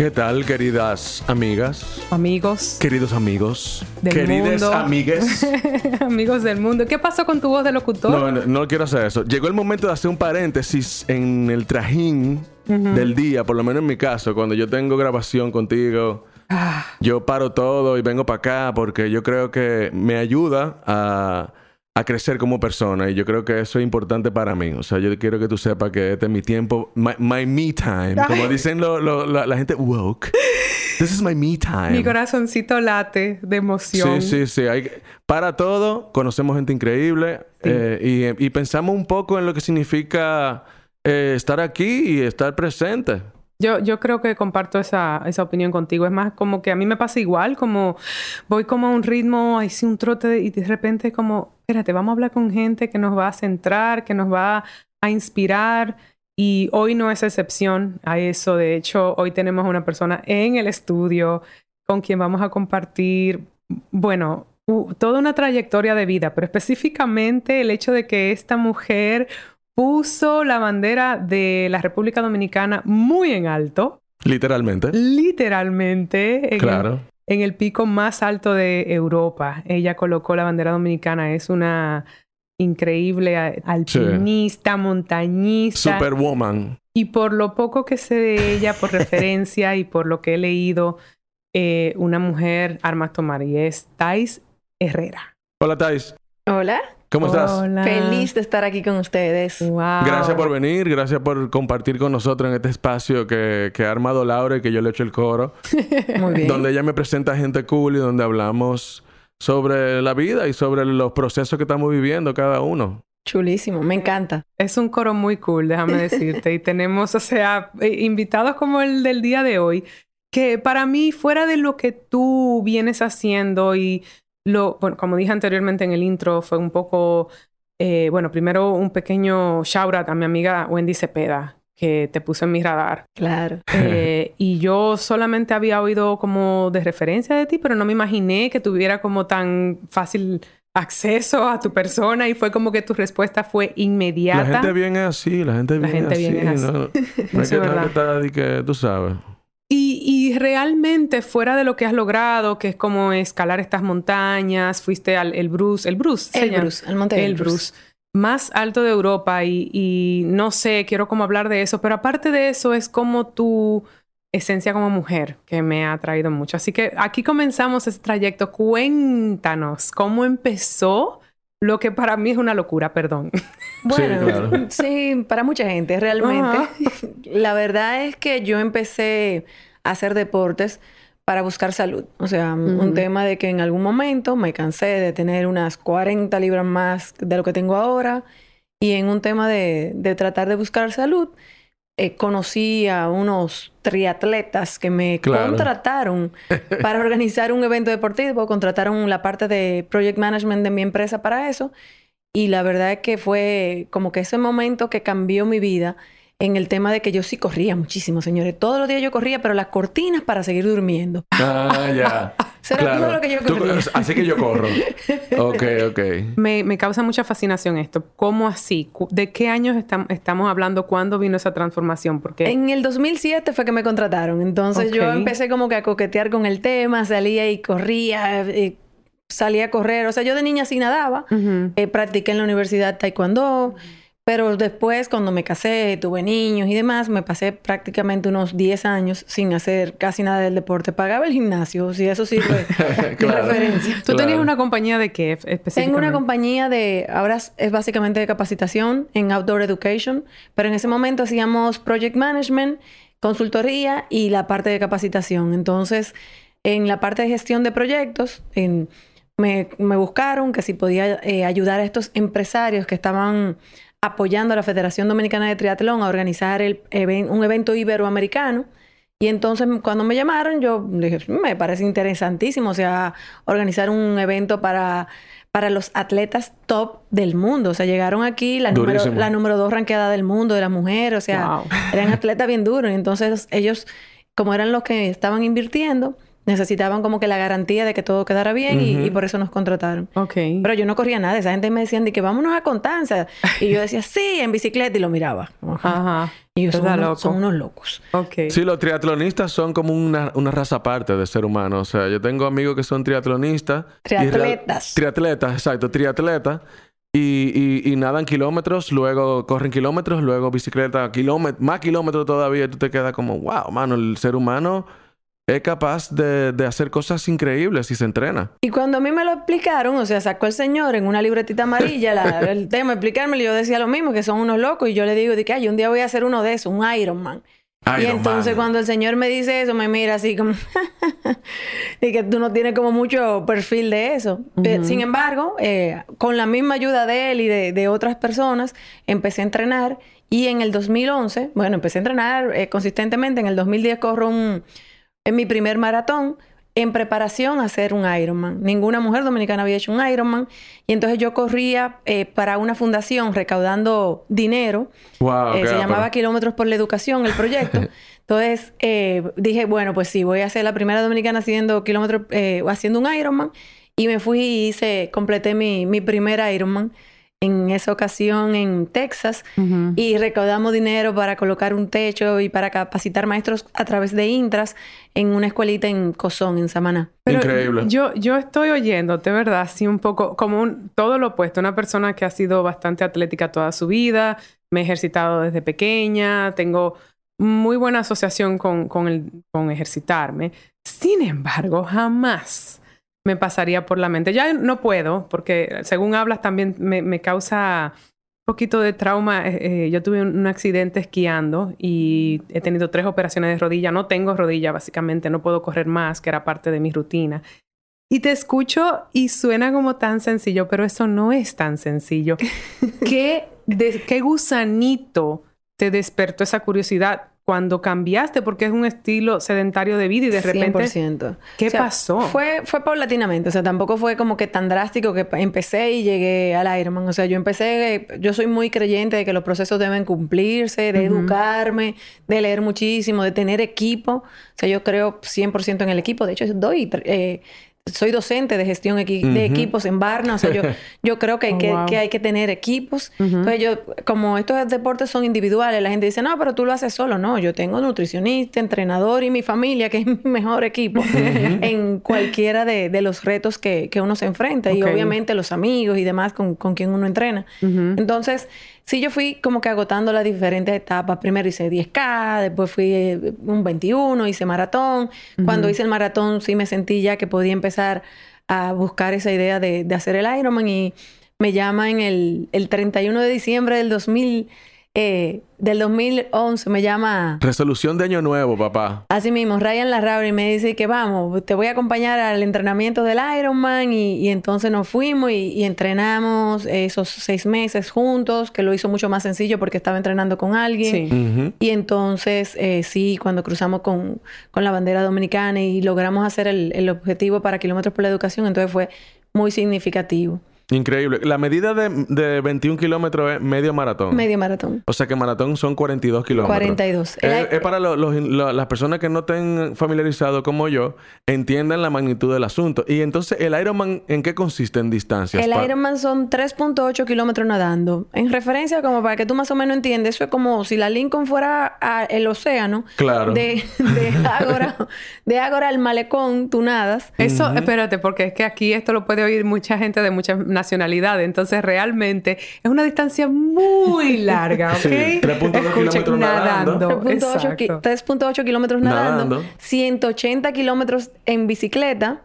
¿Qué tal, queridas amigas? Amigos. Queridos amigos. Del queridas mundo. amigues. Amigos del mundo. ¿Qué pasó con tu voz de locutor? No, no, no quiero hacer eso. Llegó el momento de hacer un paréntesis en el trajín del día, por lo menos en mi caso, cuando yo tengo grabación contigo. Ah, Yo paro todo y vengo para acá porque yo creo que me ayuda a, a crecer como persona y yo creo que eso es importante para mí. O sea, yo quiero que tú sepas que este es mi tiempo, my, my me time, como dicen lo- lo- la, la gente woke. This is my me time. mi corazoncito late de emoción. Sí, sí, sí. Hay, para todo, conocemos gente increíble eh, y, y pensamos un poco en lo que significa eh, estar aquí y estar presente. Yo, yo creo que comparto esa, esa opinión contigo. Es más, como que a mí me pasa igual, como voy como a un ritmo, ahí sí un trote y de repente como, espérate, vamos a hablar con gente que nos va a centrar, que nos va a inspirar. Y hoy no es excepción a eso. De hecho, hoy tenemos a una persona en el estudio con quien vamos a compartir, bueno, toda una trayectoria de vida, pero específicamente el hecho de que esta mujer puso la bandera de la República Dominicana muy en alto, Literalmente. literalmente en, Claro. En el pico más alto de Europa. Ella colocó la bandera dominicana, es una increíble alpinista, montañista. Superwoman. Y por lo poco que sé de ella, por referencia y por lo que he leído, eh, una mujer armas tomar y es Thais Herrera. Hola, Thais. Hola, ¿Cómo estás? Hola. feliz de estar aquí con ustedes. Wow. Gracias por venir, gracias por compartir con nosotros en este espacio que, que ha armado Laura y que yo le echo el coro, Muy bien. donde ella me presenta gente cool y donde hablamos sobre la vida y sobre los procesos que estamos viviendo cada uno. Chulísimo, me encanta. Es un coro muy cool, déjame decirte. y tenemos, o sea, invitados como el del día de hoy, que para mí, fuera de lo que tú vienes haciendo y lo, bueno, como dije anteriormente en el intro, fue un poco, eh, bueno, primero un pequeño shout out a mi amiga Wendy Cepeda, que te puso en mi radar. Claro. Eh, y yo solamente había oído como de referencia de ti, pero no me imaginé que tuviera como tan fácil acceso a tu persona y fue como que tu respuesta fue inmediata. La gente bien es así, la gente La bien gente es así. bien es así. No, no es que, no es verdad. que está de que tú sabes. Y, y realmente fuera de lo que has logrado, que es como escalar estas montañas, fuiste al el Bruce, el Bruce, El? Bruce, el monte el Bruce, más alto de Europa y, y no sé, quiero como hablar de eso, pero aparte de eso es como tu esencia como mujer que me ha traído mucho. Así que aquí comenzamos ese trayecto. Cuéntanos cómo empezó lo que para mí es una locura, perdón. Bueno, claro. sí, para mucha gente, realmente. La verdad es que yo empecé a hacer deportes para buscar salud. O sea, un tema de que en algún momento me cansé de tener unas 40 libras más de lo que tengo ahora. Y en un tema de, de tratar de buscar salud, eh, conocí a unos triatletas que me Claro. contrataron para organizar un evento deportivo. Contrataron la parte de project management de mi empresa para eso. Y la verdad es que fue como que ese momento que cambió mi vida en el tema de que yo sí corría muchísimo, señores. Todos los días yo corría, pero las cortinas para seguir durmiendo. Ah, ya. Eso era todo lo que yo Tú- corría. así que yo corro. Ok, ok. Me, me causa mucha fascinación esto. ¿Cómo así? ¿De qué años estam- estamos hablando? ¿Cuándo vino esa transformación? Porque En el 2007 fue que me contrataron. Entonces yo empecé como que a coquetear con el tema, salía y corría, eh, salía a correr. O sea, yo de niña sí nadaba. Eh, practiqué en la universidad taekwondo, pero después cuando me casé, tuve niños y demás, me pasé prácticamente unos 10 años sin hacer casi nada del deporte. Pagaba el gimnasio, si eso sirve de Claro. referencia. ¿Tú tenías una compañía de qué Tengo específicamente? una compañía de, ahora es- es básicamente de capacitación en Outdoor Education, pero en ese momento hacíamos Project Management, consultoría y la parte de capacitación. Entonces, en la parte de gestión de proyectos, en- me, me buscaron que si podía eh, ayudar a estos empresarios que estaban apoyando a la Federación Dominicana de Triatlón a organizar el un evento iberoamericano Y entonces cuando me llamaron, yo dije, me parece interesantísimo, o sea, organizar un evento para, para los atletas top del mundo. O sea, llegaron aquí la número, la número dos ranqueada del mundo de la mujer, o sea, Wow. eran atletas bien duros. Y entonces ellos, como eran los que estaban invirtiendo, necesitaban como que la garantía de que todo quedara bien y- por eso nos contrataron. Ok. Pero yo no corría nada. Esa gente me decían de que vámonos a Constanza. Y yo decía, sí, en bicicleta y lo miraba. Ajá. Y yo, son unos, loco. son unos locos. Ok. Sí, los triatlonistas son como una, una raza aparte de ser humano. O sea, yo tengo amigos que son triatlonistas. Triatletas. triatletas, exacto, triatletas. Y, y, y nadan kilómetros, luego corren kilómetros, luego bicicleta, kilómetros, más kilómetros todavía. Y tú te quedas como, wow, mano, el ser humano es capaz de, de hacer cosas increíbles si se entrena. Y cuando a mí me lo explicaron, o sea, sacó el señor en una libretita amarilla la- el tema, explicármelo, y yo decía lo mismo, que son unos locos. Y yo le digo, de que, ay, un día voy a hacer uno de esos, un Ironman. y Iron entonces Man. cuando el señor me dice eso, me mira así como... y que tú no tienes como mucho perfil de eso. Eh, sin embargo, eh, con la misma ayuda de él y de, de otras personas, empecé a entrenar. Y en el 2011, bueno, empecé a entrenar eh, consistentemente. En el 2010 corro un, en mi primer maratón en preparación a hacer un Ironman. Ninguna mujer dominicana había hecho un Ironman. Y entonces yo corría eh, para una fundación recaudando dinero. Wow, Eh, se llamaba Kilómetros por la Educación, el proyecto. Entonces eh, dije, bueno, pues sí, voy a ser la primera dominicana haciendo kilómetros, eh, haciendo un Ironman. Y me fui y hice, completé mi, mi primer Ironman en esa ocasión en Texas. Y recaudamos dinero para colocar un techo y para capacitar maestros a través de Intras en una escuelita en Cozón, en Samaná. Pero Increíble. Yo, yo estoy oyéndote, ¿verdad? Así un poco como un, todo lo opuesto. Una persona que ha sido bastante atlética toda su vida, me he ejercitado desde pequeña, tengo muy buena asociación con, con, el, con ejercitarme. Sin embargo, jamás me pasaría por la mente. Ya no puedo, porque según hablas también me, me causa un poquito de trauma. Eh, eh, yo tuve un, un accidente esquiando y he tenido tres operaciones de rodilla. No tengo rodilla, básicamente. No puedo correr más, que era parte de mi rutina. Y te escucho y suena como tan sencillo, pero eso no es tan sencillo. ¿Qué, de- qué gusanito te despertó esa curiosidad cuando cambiaste? Porque es un estilo sedentario de vida y de repente... 100%. ¿Qué O sea, pasó? Fue, fue paulatinamente, o sea, tampoco fue como que tan drástico que empecé y llegué al Ironman. O sea, yo empecé, yo soy muy creyente de que los procesos deben cumplirse, de educarme, de leer muchísimo, de tener equipo. O sea, yo creo 100% en el equipo. De hecho, doy... eh, soy docente de gestión equi- de equipos en Barna, o sea, yo, yo creo que hay, Oh, que, wow. que hay que tener equipos. Entonces, yo, como estos deportes son individuales, la gente dice, no, pero tú lo haces solo. No, yo tengo nutricionista, entrenador y mi familia, que es mi mejor equipo en cualquiera de, de los retos que, que uno se enfrenta. Y obviamente los amigos y demás con, con quien uno entrena. Entonces, sí, yo fui como que agotando las diferentes etapas. Primero hice 10K, después fui eh, un 21, hice maratón. Cuando hice el maratón, sí me sentí ya que podía empezar a buscar esa idea de, de hacer el Ironman y me llama en el, el 31 de diciembre del 2000, eh, del 2011, me llama... Resolución de año nuevo, papá. Así mismo, Ryan Larrauri me dice que vamos, te voy a acompañar al entrenamiento del Ironman y, y entonces nos fuimos y, y entrenamos esos seis meses juntos, que lo hizo mucho más sencillo porque estaba entrenando con alguien. Sí. Y entonces, eh, sí, cuando cruzamos con, con la bandera dominicana y logramos hacer el, el objetivo para kilómetros por la educación, entonces fue muy significativo. Increíble. La medida de, de 21 kilómetros es medio maratón. Medio maratón. O sea que maratón son 42 kilómetros. 42. El Es, i- es para lo- los- lo- las personas que no estén familiarizados como yo, entiendan la magnitud del asunto. Y entonces, ¿el Ironman en qué consiste en distancias? El Pa- Ironman son 3.8 kilómetros nadando. En referencia, como para que tú más o menos entiendas, eso es como si la Lincoln fuera a- el océano. Claro. De, de Ágora, de Ágora al malecón, tú nadas. Eso, espérate, porque es que aquí esto lo puede oír mucha gente de muchas nacionalidades. Entonces, realmente es una distancia muy larga, ¿ok? Sí, 3.2 kilómetros nadando. 3.8 ki- Exacto. 3.8 kilómetros nadando, Nadando. 180 kilómetros en bicicleta,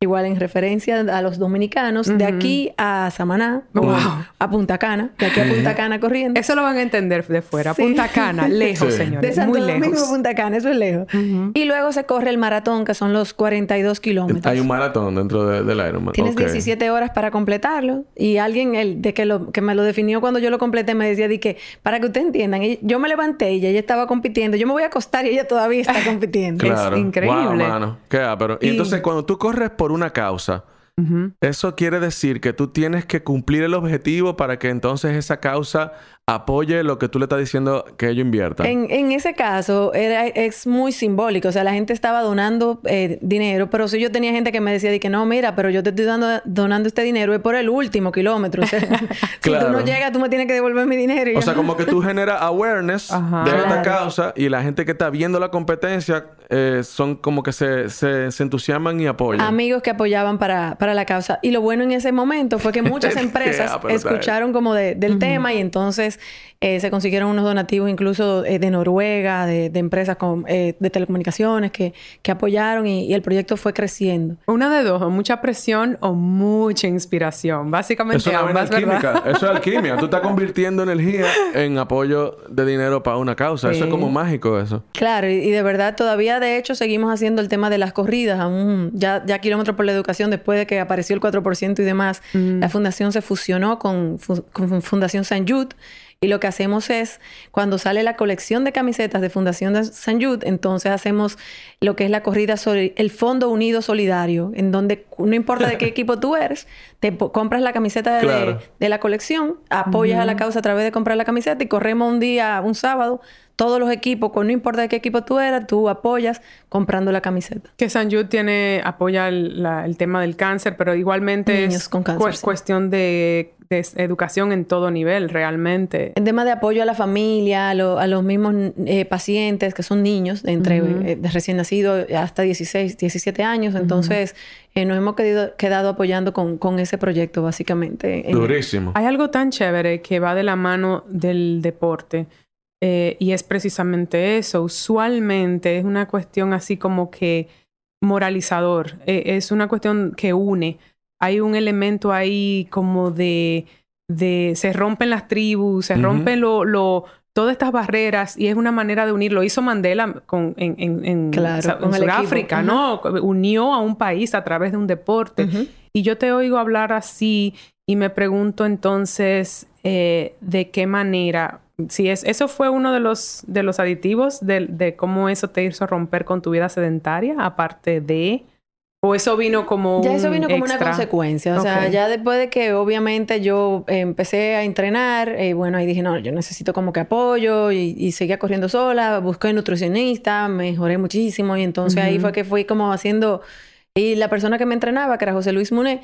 igual en referencia a los dominicanos, de aquí a Samaná, o Wow. a Punta Cana, de aquí a Punta Cana corriendo. Eso lo van a entender de fuera. Sí. Punta Cana, lejos, Sí. de señores. Santo muy Domingo lejos. Punta Cana, eso es lejos. Y luego se corre el maratón, que son los 42 kilómetros. Hay un maratón dentro de- del Ironman. Tienes Ok. 17 horas para completarlo completarlo. Y alguien el, de que, lo, que me lo definió cuando yo lo completé me decía, di que, para que ustedes entiendan, yo me levanté y ella estaba compitiendo. Yo me voy a acostar y ella todavía está compitiendo. Es increíble. Qué pero Y, entonces cuando tú corres por una causa, eso quiere decir que tú tienes que cumplir el objetivo para que entonces esa causa apoye lo que tú le estás diciendo que ellos inviertan. En, ese caso, era, es muy simbólico. O sea, la gente estaba donando eh, dinero, pero si yo tenía gente que me decía de que no, mira, pero yo te estoy dando, donando este dinero es por el último kilómetro. si tú no llegas, tú me tienes que devolver mi dinero. o sea, como que tú generas awareness de esta causa y la gente que está viendo la competencia eh, son como que se, se, entusiasman y apoyan. Amigos que apoyaban para, para la causa. Y lo bueno en ese momento fue que muchas empresas escucharon como del tema y entonces eh, se consiguieron unos donativos incluso eh, de Noruega, de, empresas con, eh, de telecomunicaciones que, que apoyaron y, el proyecto fue creciendo. Una de dos, o mucha presión o mucha inspiración. Básicamente Eso es Eso es alquimia. Tú estás convirtiendo energía en apoyo de dinero para una causa. Eso es como mágico eso. Claro, y, de verdad todavía de hecho seguimos haciendo el tema de las corridas, aún ya, ya kilómetros por la educación después de que apareció el 4% y demás. Mm. La fundación se fusionó con, con Fundación San Jude y lo que hacemos es, cuando sale la colección de camisetas de Fundación de San Jude, entonces hacemos lo que es la corrida sobre el Fondo Unido Solidario, en donde no importa de qué equipo tú eres, te compras la camiseta de, la colección, apoyas a la causa a través de comprar la camiseta y corremos un día, un sábado, todos los equipos, con no importa de qué equipo tú eras, tú apoyas comprando la camiseta. Que San Jude tiene, apoya el, tema del cáncer, pero igualmente es con cuestión de, educación en todo nivel, realmente. El tema de apoyo a la familia, a, los mismos eh, pacientes que son niños, de entre eh, recién nacidos hasta 16, 17 años. Entonces, eh, nos hemos quedado apoyando con, con, ese proyecto, básicamente. Durísimo. Hay algo tan chévere que va de la mano del deporte eh, y es precisamente eso. Usualmente es una cuestión así como que moralizador. Eh, es una cuestión que une. Hay un elemento ahí como de, de se rompen las tribus, se rompen lo, lo, todas estas barreras y es una manera de unir. Lo hizo Mandela con, en, en, en, Sudáfrica, ¿no? Unió a un país a través de un deporte. Y yo te oigo hablar así y me pregunto entonces eh, de qué manera Sí, es, eso fue uno de los, de los aditivos de, de, cómo eso te hizo romper con tu vida sedentaria, aparte de... ¿O eso vino como Ya eso vino como una consecuencia. O sea, ya después de que obviamente yo empecé a entrenar, eh, bueno, ahí dije, no, yo necesito como que apoyo y, y seguía corriendo sola, busqué nutricionista, mejoré muchísimo y entonces ahí fue que fui como haciendo... Y la persona que me entrenaba, que era José Luis Muné,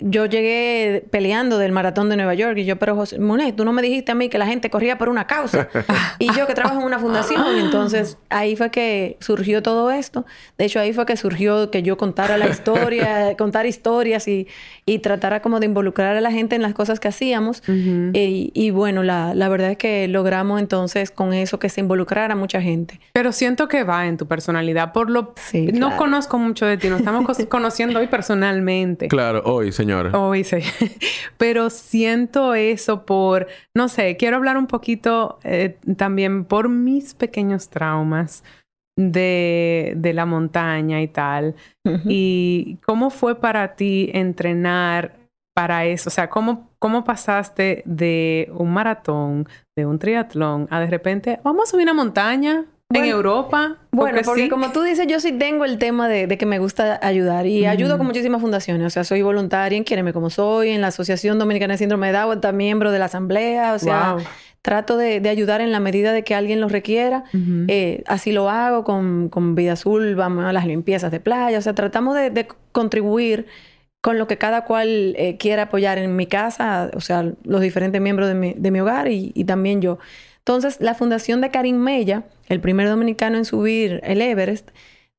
yo llegué peleando del maratón de Nueva York y yo, pero José Monet, tú no me dijiste a mí que la gente corría por una causa. y yo que trabajo en una fundación. entonces ahí fue que surgió todo esto. De hecho, ahí fue que surgió que yo contara la historia, contar historias y, y tratara como de involucrar a la gente en las cosas que hacíamos. y, bueno, la, la, verdad es que logramos entonces con eso que se involucrara mucha gente. Pero siento que va en tu personalidad. Por lo... No conozco mucho de ti, nos estamos conociendo hoy personalmente. Claro hoy, señora. Hoy, sí. Pero siento eso por, no sé, quiero hablar un poquito eh, también por mis pequeños traumas de, de la montaña y tal. Y cómo fue para ti entrenar para eso? O sea, ¿cómo, ¿cómo pasaste de un maratón, de un triatlón, a de repente, vamos a subir una montaña? En Europa. Bueno, porque, como tú dices, yo sí tengo el tema de, que me gusta ayudar y ayudo con muchísimas fundaciones. O sea, soy voluntaria en Quiéreme Como Soy, en la Asociación Dominicana de Síndrome de Down, también miembro de la Asamblea. O sea, trato de, ayudar en la medida de que alguien lo requiera. Eh, así lo hago con, con, Vida Azul, vamos a las limpiezas de playa. O sea, tratamos de, contribuir con lo que cada cual eh, quiera apoyar en mi casa, o sea, los diferentes miembros de mi, de mi hogar y, y también yo. Entonces, la fundación de Karim Mella, el primer dominicano en subir el Everest,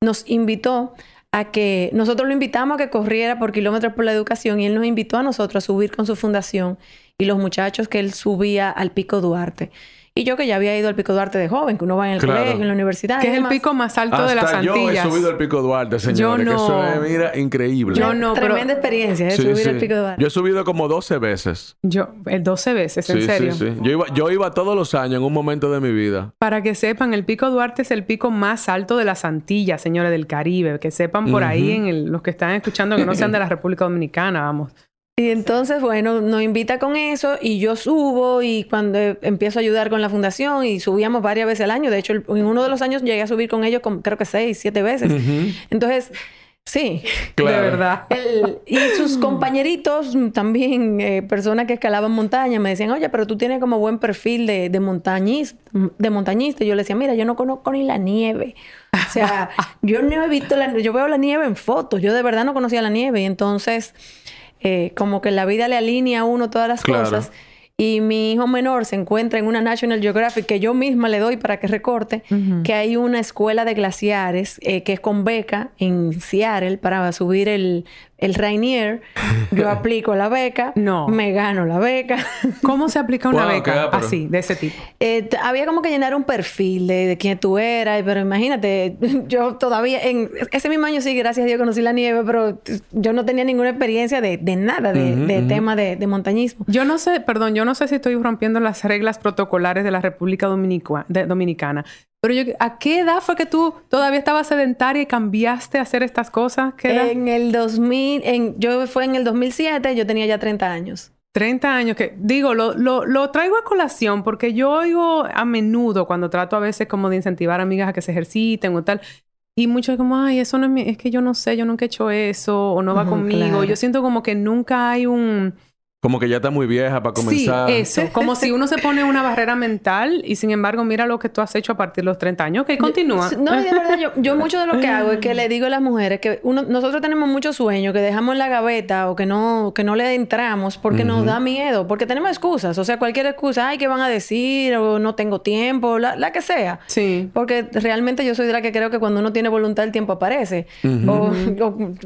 nos invitó a que nosotros lo invitamos a que corriera por kilómetros por la educación y él nos invitó a nosotros a subir con su fundación y los muchachos que él subía al Pico Duarte. Y yo que ya había ido al Pico Duarte de joven, que uno va en el colegio, en la universidad. Que es el pico más alto de las Antillas. Yo he subido al Pico Duarte, señor. Yo no. Que eso es, mira, increíble. Yo no, Tremenda experiencia, ¿eh? subir al Pico Duarte. Yo he subido como 12 veces. Yo, 12 veces, en serio. Sí, sí. Yo iba, yo iba todos los años en un momento de mi vida. Para que sepan, el Pico Duarte es el pico más alto de las Antillas, señores del Caribe. Que sepan por ahí en los que están escuchando que no sean de la República Dominicana, vamos. Y entonces, bueno, nos invita con eso y yo subo y cuando empiezo a ayudar con la fundación y subíamos varias veces al año. De hecho, en uno de los años llegué a subir con ellos con, creo que seis, siete veces. Entonces, Sí, de verdad. y sus compañeritos, también eh, personas que escalaban montañas, me decían, oye, pero tú tienes como buen perfil de, de, montañista, de montañista. yo le decía, mira, yo no conozco ni la nieve. O sea, yo no he visto la yo veo la nieve en fotos, yo de verdad no conocía la nieve. Y entonces, eh, como que la vida le alinea a uno todas las cosas. Y mi hijo menor se encuentra en una National Geographic que yo misma le doy para que recorte, que hay una escuela de glaciares eh, que es con beca en Seattle para subir el, el Rainier, yo aplico la beca, no. me gano la beca. ¿Cómo se aplica una beca así, de ese tipo? Eh, había como que llenar un perfil de, quién tú eras, pero imagínate, yo todavía, en ese mismo año sí, gracias a Dios conocí la nieve, pero yo no tenía ninguna experiencia de, nada, de, tema de, montañismo. Yo no sé, perdón, yo no sé si estoy rompiendo las reglas protocolares de la República Dominicana, pero yo, ¿a qué edad fue que tú todavía estabas sedentaria y cambiaste a hacer estas cosas? ¿Qué En el 2000, en, yo fue en el 2007, yo tenía ya 30 años. 30 años, que digo, lo, lo, lo, traigo a colación porque yo oigo a menudo cuando trato a veces como de incentivar a amigas a que se ejerciten o tal. Y muchos como, ay, eso no es mi, es que yo no sé, yo nunca he hecho eso o no va conmigo. Yo siento como que nunca hay un como que ya está muy vieja para comenzar. Sí, eso. Como si uno se pone una barrera mental y sin embargo mira lo que tú has hecho a partir de los 30 años. Ok, continúa. no, de verdad, yo, yo, mucho de lo que hago es que le digo a las mujeres que uno, nosotros tenemos muchos sueños que dejamos en la gaveta o que no, que no le entramos porque nos da miedo, porque tenemos excusas. O sea, cualquier excusa, ay, ¿qué van a decir? O no tengo tiempo, la, que sea. Sí. Porque realmente yo soy de la que creo que cuando uno tiene voluntad el tiempo aparece. o,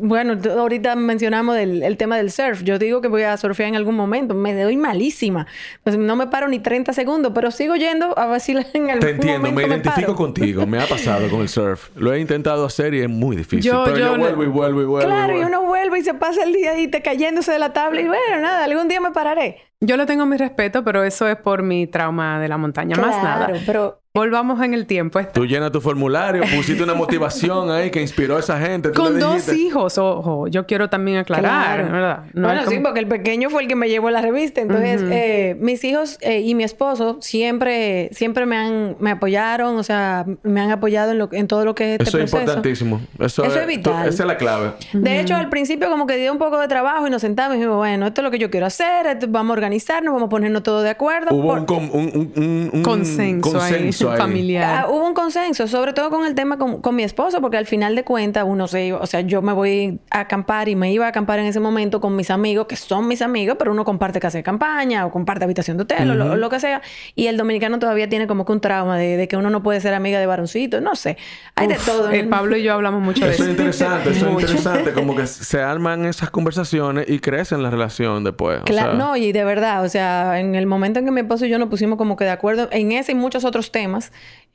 bueno, ahorita mencionamos el tema del surf. Yo digo que voy a surfear en algún momento. Me doy malísima. Pues no me paro ni 30 segundos, pero sigo yendo a ver si en algún Te entiendo, me identifico contigo. Me ha pasado con el surf. Lo he intentado hacer y es muy difícil. pero yo, vuelvo y vuelvo y vuelvo. Claro, y, uno vuelve y se pasa el día ahí te cayéndose de la tabla y bueno, nada, algún día me pararé. Yo le tengo mi respeto, pero eso es por mi trauma de la montaña, más nada. pero Volvamos en el tiempo. Tú llenas tu formulario, pusiste una motivación ahí que inspiró a esa gente. Con dos hijos, ojo. Yo quiero también aclarar, ¿verdad? bueno, sí, porque el pequeño fue el que me llevó a la revista. Entonces, eh, mis hijos eh, y mi esposo siempre, siempre me han, me apoyaron, o sea, me han apoyado en, lo, en todo lo que es este Eso es importantísimo. Eso, es, vital. esa es la clave. De hecho, al principio como que dio un poco de trabajo y nos sentamos y dijimos, bueno, esto es lo que yo quiero hacer, vamos a organizarnos, vamos a ponernos todo de acuerdo. Hubo un, consenso, ahí familiar. Ah, hubo un consenso, sobre todo con el tema con, mi esposo, porque al final de cuentas uno se iba, o sea, yo me voy a acampar y me iba a acampar en ese momento con mis amigos, que son mis amigos, pero uno comparte casa de campaña o comparte habitación de hotel o, lo, que sea. Y el dominicano todavía tiene como que un trauma de, que uno no puede ser amiga de varoncito, no sé. Hay de todo. El Pablo y yo hablamos mucho de eso. Eso es interesante, eso es interesante, como que se arman esas conversaciones y crecen la relación después. Claro, no, y de verdad, o sea, en el momento en que mi esposo y yo nos pusimos como que de acuerdo en ese y muchos otros temas,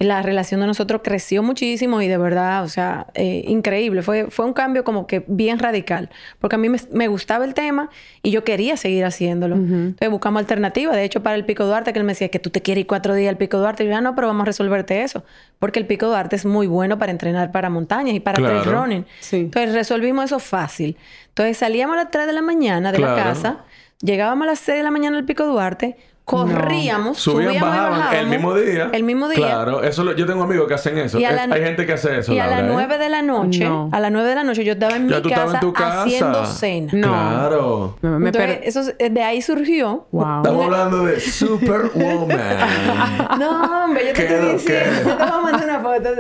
la relación de nosotros creció muchísimo y de verdad, o sea, eh, increíble. Fue, fue un cambio como que bien radical, porque a mí me, gustaba el tema y yo quería seguir haciéndolo. Entonces buscamos alternativas. De hecho, para el Pico Duarte, que él me decía que tú te quieres ir cuatro días al Pico Duarte, y yo, ah, no, pero vamos a resolverte eso, porque el Pico Duarte es muy bueno para entrenar para montañas y para trail running. Entonces resolvimos eso fácil. Entonces salíamos a las 3 de la mañana de la casa, llegábamos a las 6 de la mañana al Pico Duarte, corríamos, subíamos y bajábamos. El mismo día. El mismo día. Claro, eso yo tengo amigos que hacen eso. hay gente que hace eso. Y a las 9 ¿eh? de la noche, a las 9 de la noche yo estaba en mi casa, haciendo cena. Claro. Entonces, eso de ahí surgió. Wow. Estamos hablando de Superwoman. no, hombre, yo te estoy diciendo. Yo te voy a mandar una foto.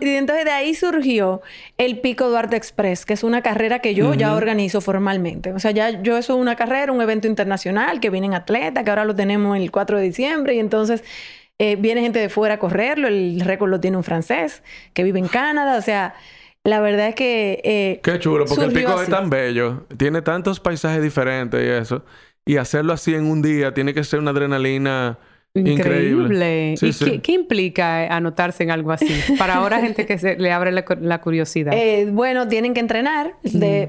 y entonces de ahí surgió el Pico Duarte Express, que es una carrera que yo ya organizo formalmente. O sea, ya yo eso es una carrera, un evento internacional que vienen atletas, que ahora lo tenemos el 4 de diciembre y entonces eh, viene gente de fuera a correrlo. El récord lo tiene un francés que vive en Canadá. O sea, la verdad es que... Eh, Qué chulo, porque el pico es tan bello. Tiene tantos paisajes diferentes y eso. Y hacerlo así en un día tiene que ser una adrenalina Increíble. ¿Y Qué, implica eh, anotarse en algo así? Para ahora gente que se, le abre la, curiosidad. Eh, bueno, tienen que entrenar.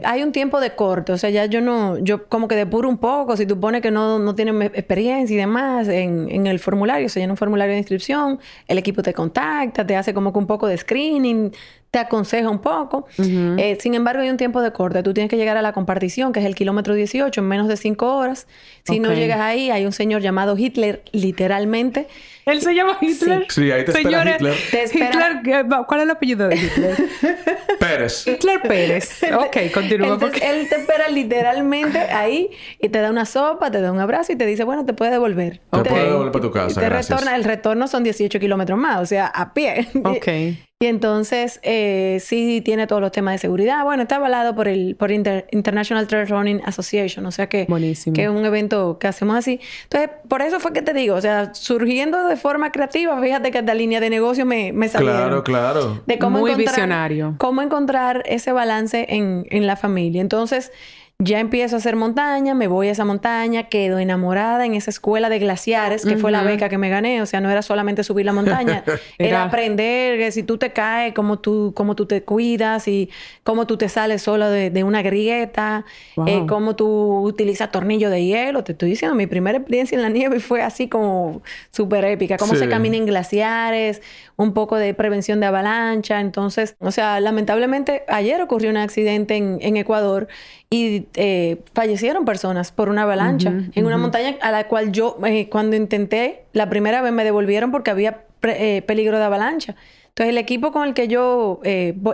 Hay un tiempo de corte. O sea, ya yo no... Yo como que depuro un poco. Si tú pones que no, no tienes experiencia y demás en, en el formulario, se llena un formulario de inscripción, el equipo te contacta, te hace como que un poco de screening, te aconseja un poco. Eh, sin embargo, hay un tiempo de corte. Tú tienes que llegar a la compartición, que es el kilómetro 18, en menos de 5 horas. Si no llegas ahí, hay un señor llamado Hitler, literalmente. ¿Él se llama Hitler? Sí, ahí te espera Hitler. Hitler, ¿cuál es el apellido de Hitler? Pérez. Hitler Pérez. Ok, continúa. Entonces, él te espera literalmente ahí y te da una sopa, te da un abrazo y te dice, bueno, te puede devolver. Te puede devolver para tu casa, te retorna, el retorno son 18 kilómetros más, o sea, a pie. Ok. Y entonces, eh, sí tiene todos los temas de seguridad. Bueno, está avalado por el por International Trail Running Association, o sea que, que es un evento que hacemos así. Entonces, por eso fue que te digo, o sea, surgiendo de forma creativa, fíjate que esta línea de negocio me, me salió. Claro, claro. De cómo Muy encontrar, visionario. Cómo encontrar ese balance en, en la familia. Entonces, ya empiezo a hacer montaña, me voy a esa montaña, quedo enamorada en esa escuela de glaciares, que fue la beca que me gané. O sea, no era solamente subir la montaña, era... aprender que si tú te caes, cómo tú, cómo tú te cuidas y cómo tú te sales solo de, una grieta, eh, cómo tú utilizas tornillo de hielo. Te estoy diciendo, mi primera experiencia en la nieve fue así como súper épica. Cómo se camina en glaciares, un poco de prevención de avalancha. Entonces, o sea, lamentablemente ayer ocurrió un accidente en, en Ecuador y eh, fallecieron personas por una avalancha en una montaña a la cual yo eh, cuando intenté la primera vez me devolvieron porque había eh, peligro de avalancha. Entonces el equipo con el que yo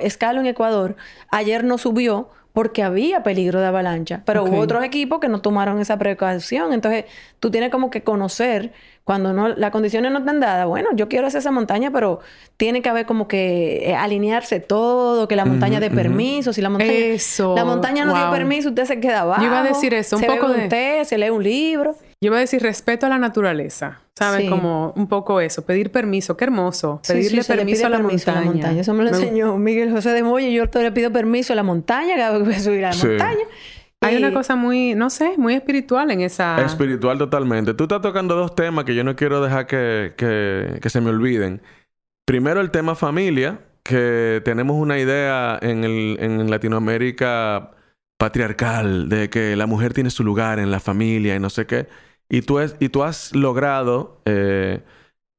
escalo en Ecuador ayer no subió porque había peligro de avalancha, pero hubo otros equipos que no tomaron esa precaución. Entonces tú tienes como que conocer cuando no, las condiciones no están dadas, bueno, yo quiero hacer esa montaña, pero tiene que haber como que eh, alinearse todo, que la montaña dé permiso, si la montaña, la montaña no dio permiso, usted se queda abajo. Yo iba a decir eso, un se poco de un té, se lee un libro. Yo iba a decir respeto a la naturaleza, ¿sabes? Como un poco eso, pedir permiso, qué hermoso, pedirle permiso, a la, montaña. Eso me lo enseñó Miguel José de Moya, yo le pido permiso a la montaña cada vez que voy a subir a la montaña. Hay una cosa muy, no sé, muy espiritual en esa... Espiritual totalmente. Tú estás tocando dos temas que yo no quiero dejar que, que, se me olviden. Primero el tema familia, que tenemos una idea en, el, en Latinoamérica patriarcal de que la mujer tiene su lugar en la familia y no sé qué. Y tú, es, y tú has logrado eh,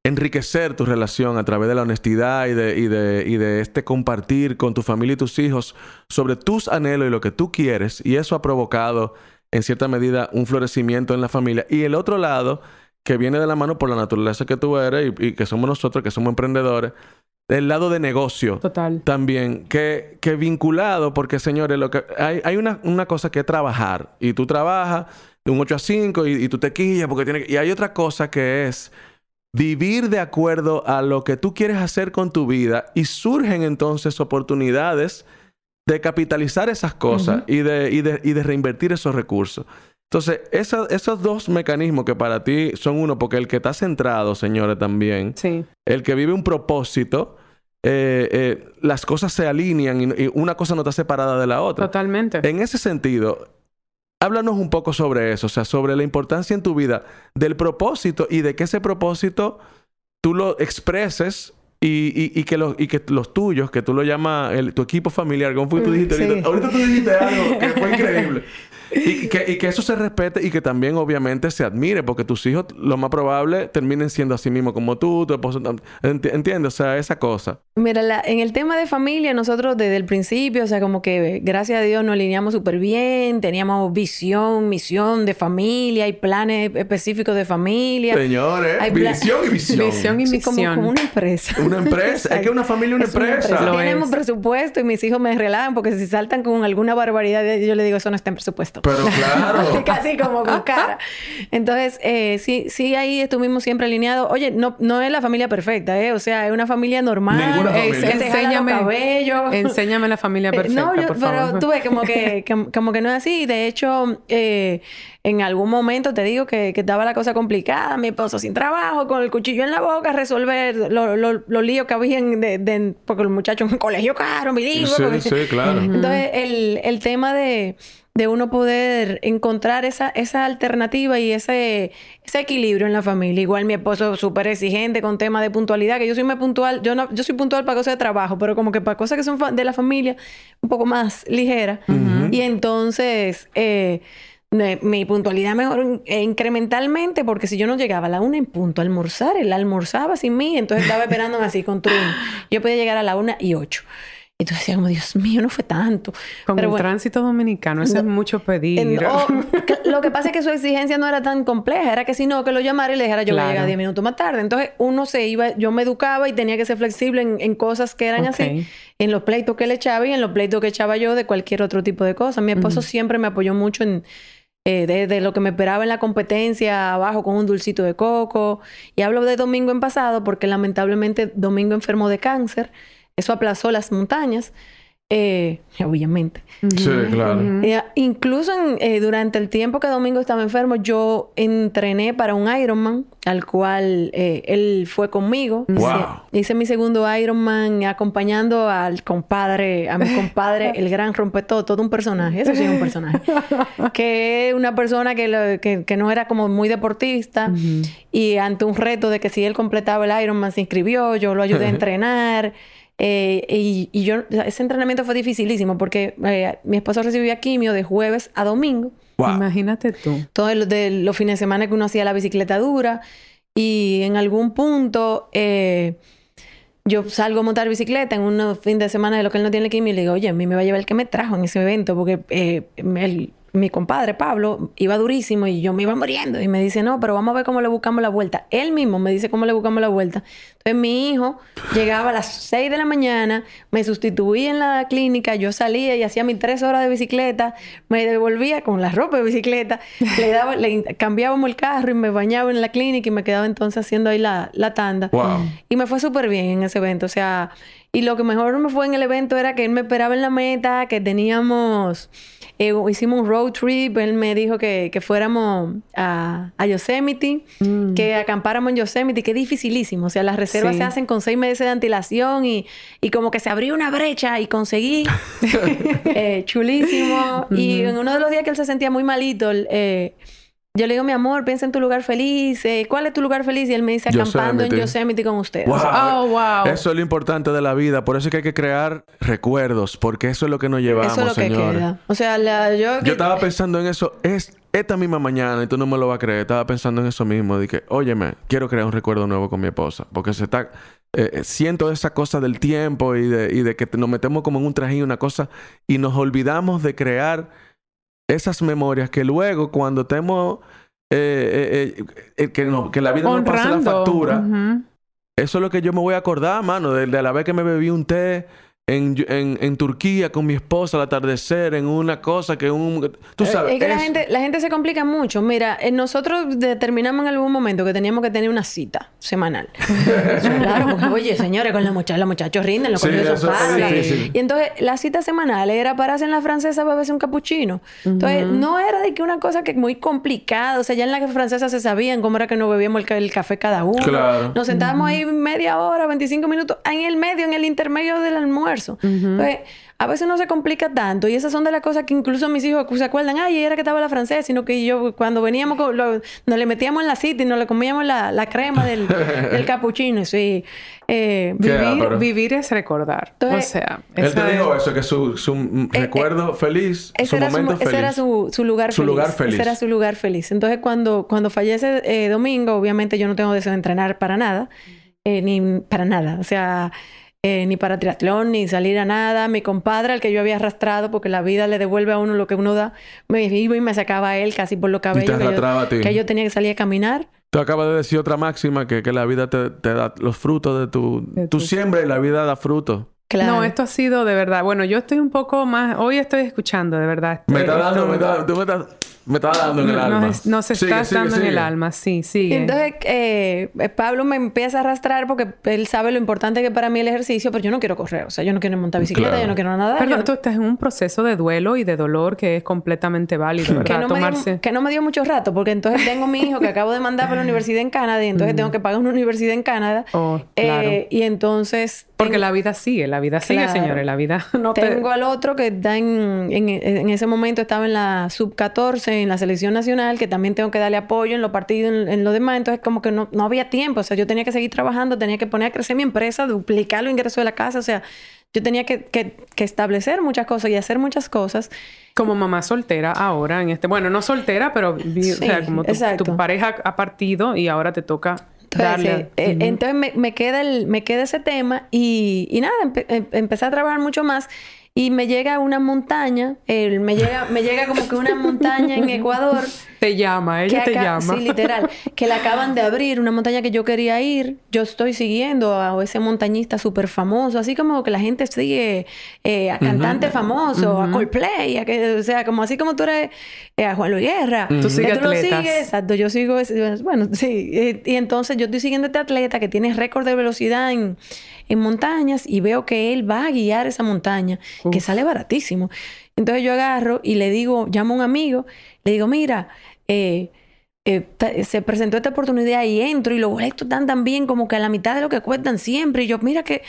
enriquecer tu relación a través de la honestidad y de, y, de, y de este compartir con tu familia y tus hijos sobre tus anhelos y lo que tú quieres. Y eso ha provocado, en cierta medida, un florecimiento en la familia. Y el otro lado, que viene de la mano por la naturaleza que tú eres y, que somos nosotros, que somos emprendedores, el lado de negocio. Total. También, que, que vinculado, porque señores, lo que, hay, hay una, una cosa que es trabajar. Y tú trabajas de un 8 a 5 y, y tú te quillas porque tienes Y hay otra cosa que es vivir de acuerdo a lo que tú quieres hacer con tu vida y surgen entonces oportunidades de capitalizar esas cosas y, de, y, de, y, de, reinvertir esos recursos. Entonces, esos dos mecanismos que para ti son uno, porque el que está centrado, señores, también, el que vive un propósito, eh, eh, las cosas se alinean y, y, una cosa no está separada de la otra. Totalmente. En ese sentido, Háblanos un poco sobre eso, o sea, sobre la importancia en tu vida del propósito y de que ese propósito tú lo expreses y, y, que, los, y que los tuyos, que tú lo llamas tu equipo familiar, como fue tú dijiste ahorita, ahorita tú dijiste algo que fue increíble. Y que, y que, eso se respete y que también obviamente se admire, porque tus hijos lo más probable terminen siendo así mismo como tú, tu esposo, ¿entiendes? O sea, esa cosa. Mira, en el tema de familia, nosotros desde el principio, o sea, como que gracias a Dios nos alineamos súper bien, teníamos visión, misión de familia, hay planes específicos de familia. Señores, hay visión y misión. Visión y misión. como, una empresa. Una empresa, es que una familia una empresa. Tenemos presupuesto y mis hijos me relajan porque si saltan con alguna barbaridad, yo le digo, eso no está en presupuesto. Pero claro. Casi como con cara. Entonces, eh, sí, sí, ahí estuvimos siempre alineados. Oye, no, no es la familia perfecta, ¿eh? O sea, es una familia normal. Ninguna familia. enséñame, enséñame la familia eh, perfecta, no, pero tú ves como que, como que no es así. De hecho, eh, en algún momento te digo que, que estaba la cosa complicada. Mi esposo sin trabajo, con el cuchillo en la boca, resolver los líos que habían de, porque los muchachos en un colegio caro, mi Sí, sí, claro. Entonces, el, el tema de de uno poder encontrar esa, esa alternativa y ese, ese equilibrio en la familia. Igual mi esposo es súper exigente con temas de puntualidad, que yo soy muy puntual, yo no, yo soy puntual para cosas de trabajo, pero como que para cosas que son de la familia, un poco más ligera. Y entonces, eh, mi puntualidad mejor eh, incrementalmente, porque si yo no llegaba a la una en punto a almorzar, él almorzaba sin mí, entonces estaba esperándome así con trueno. Yo podía llegar a la una y ocho. Y tú decías como, Dios mío, no fue tanto. Con Pero el bueno, tránsito dominicano, eso No. es mucho pedir. en- o- que- lo que pasa es que su exigencia no era tan compleja, era que si no, que lo llamara y le dijera yo voy a Claro. llegar 10 minutos más tarde. Entonces uno se iba, yo me educaba y tenía que ser flexible en, en cosas que eran así, en los pleitos que él echaba y en los pleitos que echaba yo de cualquier otro tipo de cosas. Mi esposo siempre me apoyó mucho en eh, de, de lo que me esperaba en la competencia, abajo con un dulcito de coco. Y hablo de Domingo en pasado porque lamentablemente Domingo enfermó de cáncer. Eso aplazó las montañas, eh, obviamente. Sí, claro. Eh, incluso en, eh, durante el tiempo que Domingo estaba enfermo, yo entrené para un Ironman, al cual eh, él fue conmigo. Wow. Hice, hice mi segundo Ironman acompañando al compadre, a mi compadre, el gran rompetor, todo un personaje. Eso sí es un personaje. que es una persona que, lo- que, que no era como muy deportista y ante un reto de que si él completaba el Ironman se inscribió, yo lo ayudé a entrenar. Eh, y, y yo, ese entrenamiento fue dificilísimo porque eh, mi esposo recibía quimio de jueves a domingo. Wow. Imagínate tú. Todos los fines de semana que uno hacía la bicicleta dura. Y en algún punto eh, yo salgo a montar bicicleta en un fin de semana de lo que él no tiene quimio y le digo, oye, a mí me va a llevar el que me trajo en ese evento porque eh, el- mi compadre Pablo iba durísimo y yo me iba muriendo. Y me dice, no, pero vamos a ver cómo le buscamos la vuelta. Él mismo me dice cómo le buscamos la vuelta. Entonces mi hijo llegaba a las 6 de la mañana, me sustituía en la clínica, yo salía y hacía mis tres horas de bicicleta, me devolvía con la ropa de bicicleta, le, daba, le cambiábamos el carro y me bañaba en la clínica y me quedaba entonces haciendo ahí la, la tanda. Wow. Y me fue súper bien en ese evento. O sea, y lo que mejor me fue en el evento era que él me esperaba en la meta, que teníamos, eh, hicimos un road trip. Él me dijo que, que fuéramos a, a Yosemite, que acampáramos en Yosemite, que es dificilísimo. O sea, las reservas Sí. se hacen con seis meses de antilación y, y como que se abrió una brecha y conseguí. eh, chulísimo. Y en uno de los días que él se sentía muy malito, él, eh, yo le digo, mi amor, piensa en tu lugar feliz. eh, ¿Cuál es tu lugar feliz? Y él me dice, acampando en Yosemite. Yosemite con ustedes. Wow. Oh, wow. Eso es lo importante de la vida. Por eso es que hay que crear recuerdos, porque eso es lo que nos llevamos, Eso es lo que queda. O sea, la- yo... Yo estaba pensando en eso es esta misma mañana y tú no me lo vas a creer. Estaba pensando en eso mismo. Que, óyeme, quiero crear un recuerdo nuevo con mi esposa. Porque se está... eh, eh, siento esa cosa del tiempo y de, y de que nos metemos como en un trajín, una cosa, y nos olvidamos de crear esas memorias que luego cuando estemos... eh, eh, eh, eh, que, no- que la vida nos pase la Honrando. factura. Eso es lo que yo me voy a acordar, mano, de, de la vez que me bebí un té en, en, en Turquía con mi esposa al atardecer, en una cosa que un... Tú sabes, Es que la gente, la gente se complica mucho. Mira, eh, nosotros determinamos en algún momento que teníamos que tener una cita semanal. claro, porque oye, señores, con los muchachos, los muchachos rinden, los Sí, colegios eso es. Y entonces la cita semanal era pararse en la francesa para beberse un capuchino. Entonces no era de que una cosa que muy complicada. O sea, ya en la francesa se sabían cómo era que nos bebíamos el café cada uno. Claro. Nos sentábamos ahí media hora, 25 minutos, en el medio, en el intermedio del almuerzo. Entonces, a veces no se complica tanto. Y esas son de las cosas que incluso mis hijos se acuerdan. Ay, era que estaba la francesa. Sino que yo, cuando veníamos, con- lo- nos le metíamos en la cita y nos le comíamos la, la crema del, del capuchino. Sí. Eh, Vivir, es recordar. Entonces, o sea, Él te dijo es- eso, que su, su mm, Eh, recuerdo feliz, ese su era, su, momento ese feliz. era su, su lugar Su feliz. lugar feliz. Ese era su lugar feliz. Entonces, cuando, cuando fallece eh, Domingo, obviamente yo no tengo deseo de entrenar para nada. eh, ni para nada. O sea, eh, ni para triatlón, ni salir a nada. Mi compadre, al que yo había arrastrado, porque la vida le devuelve a uno lo que uno da, me iba y me sacaba a él casi por los cabellos. que yo- arrastraba a ti. que yo tenía que salir a caminar. Tú acabas de decir otra máxima, que, que la vida te, te da los frutos de tu... De tu tu- siembra y la vida da frutos. Claro. No, esto ha sido de verdad. Bueno, yo estoy un poco más. Hoy estoy escuchando, de verdad. Me está dando, me está, tú me estás, me estás dando en el alma. Nos, nos Sigue, estás sigue, dando en el alma, sí, sigue. Entonces, eh, Pablo me empieza a arrastrar porque él sabe lo importante que para mí el ejercicio, pero yo no quiero correr. O sea, yo no quiero montar bicicleta, Claro. yo no quiero nada. Perdón, tú estás en un proceso de duelo y de dolor que es completamente válido, que ¿verdad? no, me Tomarse. dio, que no me dio mucho rato, porque entonces tengo mi hijo que acabo de mandar para la universidad en Canadá y entonces tengo que pagar una universidad en Canadá. Oh, claro. Eh, y entonces Porque la vida sigue, la vida sigue, Claro. señores. La vida no te... tengo al otro que está en, en, en ese momento estaba en la sub-14, en la selección nacional, que también tengo que darle apoyo en los partidos, en, en lo demás. Entonces, como que no, no había tiempo. O sea, yo tenía que seguir trabajando, tenía que poner a crecer mi empresa, duplicar los ingresos de la casa. O sea, yo tenía que, que, que establecer muchas cosas y hacer muchas cosas. Como mamá soltera ahora en este... Bueno, no soltera, pero o sea, como tu pareja ha partido y ahora te toca Entonces, eh, entonces me, queda el, me queda ese tema y, y nada, em, empecé a trabajar mucho más y me llega una montaña, el, me, llega, me llega como que una montaña en Ecuador. Te llama, ella te llama. Sí, literal. Que la acaban de abrir, una montaña que yo quería ir. Yo estoy siguiendo a ese montañista súper famoso, así como que la gente sigue eh, a cantantes famosos, a Coldplay, a que, o sea, como así como tú eres eh, a Juan Luis Guerra. Tú sigues atletas. Lo sigues, exacto, yo sigo, bueno, sí. Eh, y entonces yo estoy siguiendo a este atleta que tiene récord de velocidad en en montañas y veo que él va a guiar esa montaña, que sale baratísimo. Entonces yo agarro y le digo, llamo a un amigo, le digo, mira, eh, eh, se presentó esta oportunidad y entro y los boletos están tan bien como que a la mitad de lo que cuestan siempre. Y yo, mira que,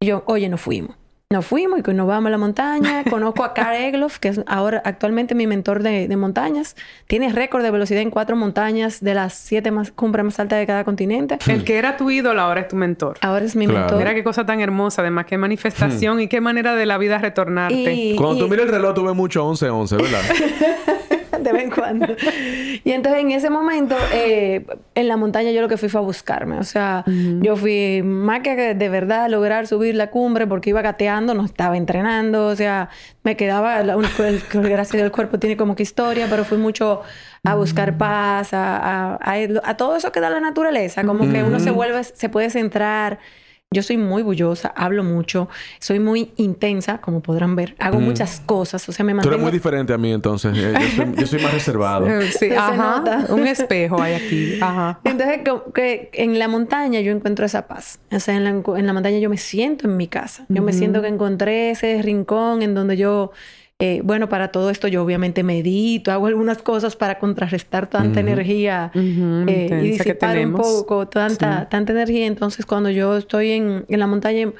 yo, oye, nos fuimos. Nos fuimos y nos vamos a la montaña. Conozco a Carl Egloff, que es ahora actualmente mi mentor de, montañas. Tiene récord de velocidad en cuatro montañas de las siete más, cumbres más altas de cada continente. El que era tu ídolo ahora es tu mentor. Ahora es mi mentor. Mira qué cosa tan hermosa, además, qué manifestación hmm. y qué manera de la vida retornarte. Cuando tú miras el reloj, tú ves mucho 11-11, ¿verdad? de vez en cuando. Y entonces en ese momento, eh, en la montaña yo lo que fui fue a buscarme. O sea, yo fui más que de verdad lograr subir la cumbre porque iba gateando, no estaba entrenando. O sea, me quedaba, el, gracias del cuerpo tiene como que historia, pero fui mucho a buscar paz, a, a, todo eso que da la naturaleza. Como que uno se vuelve, se puede centrar yo soy muy bullosa, hablo mucho, soy muy intensa, como podrán ver. Hago muchas cosas, o sea, me mantengo... Tú eres muy diferente a mí, entonces. Eh, yo soy, más reservado. sí, ajá. Un espejo hay aquí. Ajá. Entonces, que, en la montaña yo encuentro esa paz. O sea, en la, en la montaña yo me siento en mi casa. Yo me siento que encontré ese rincón en donde yo eh, bueno, para todo esto yo obviamente medito, hago algunas cosas para contrarrestar tanta energía eh, y disipar un poco tanta, tanta energía. Entonces, cuando yo estoy en, en la montaña,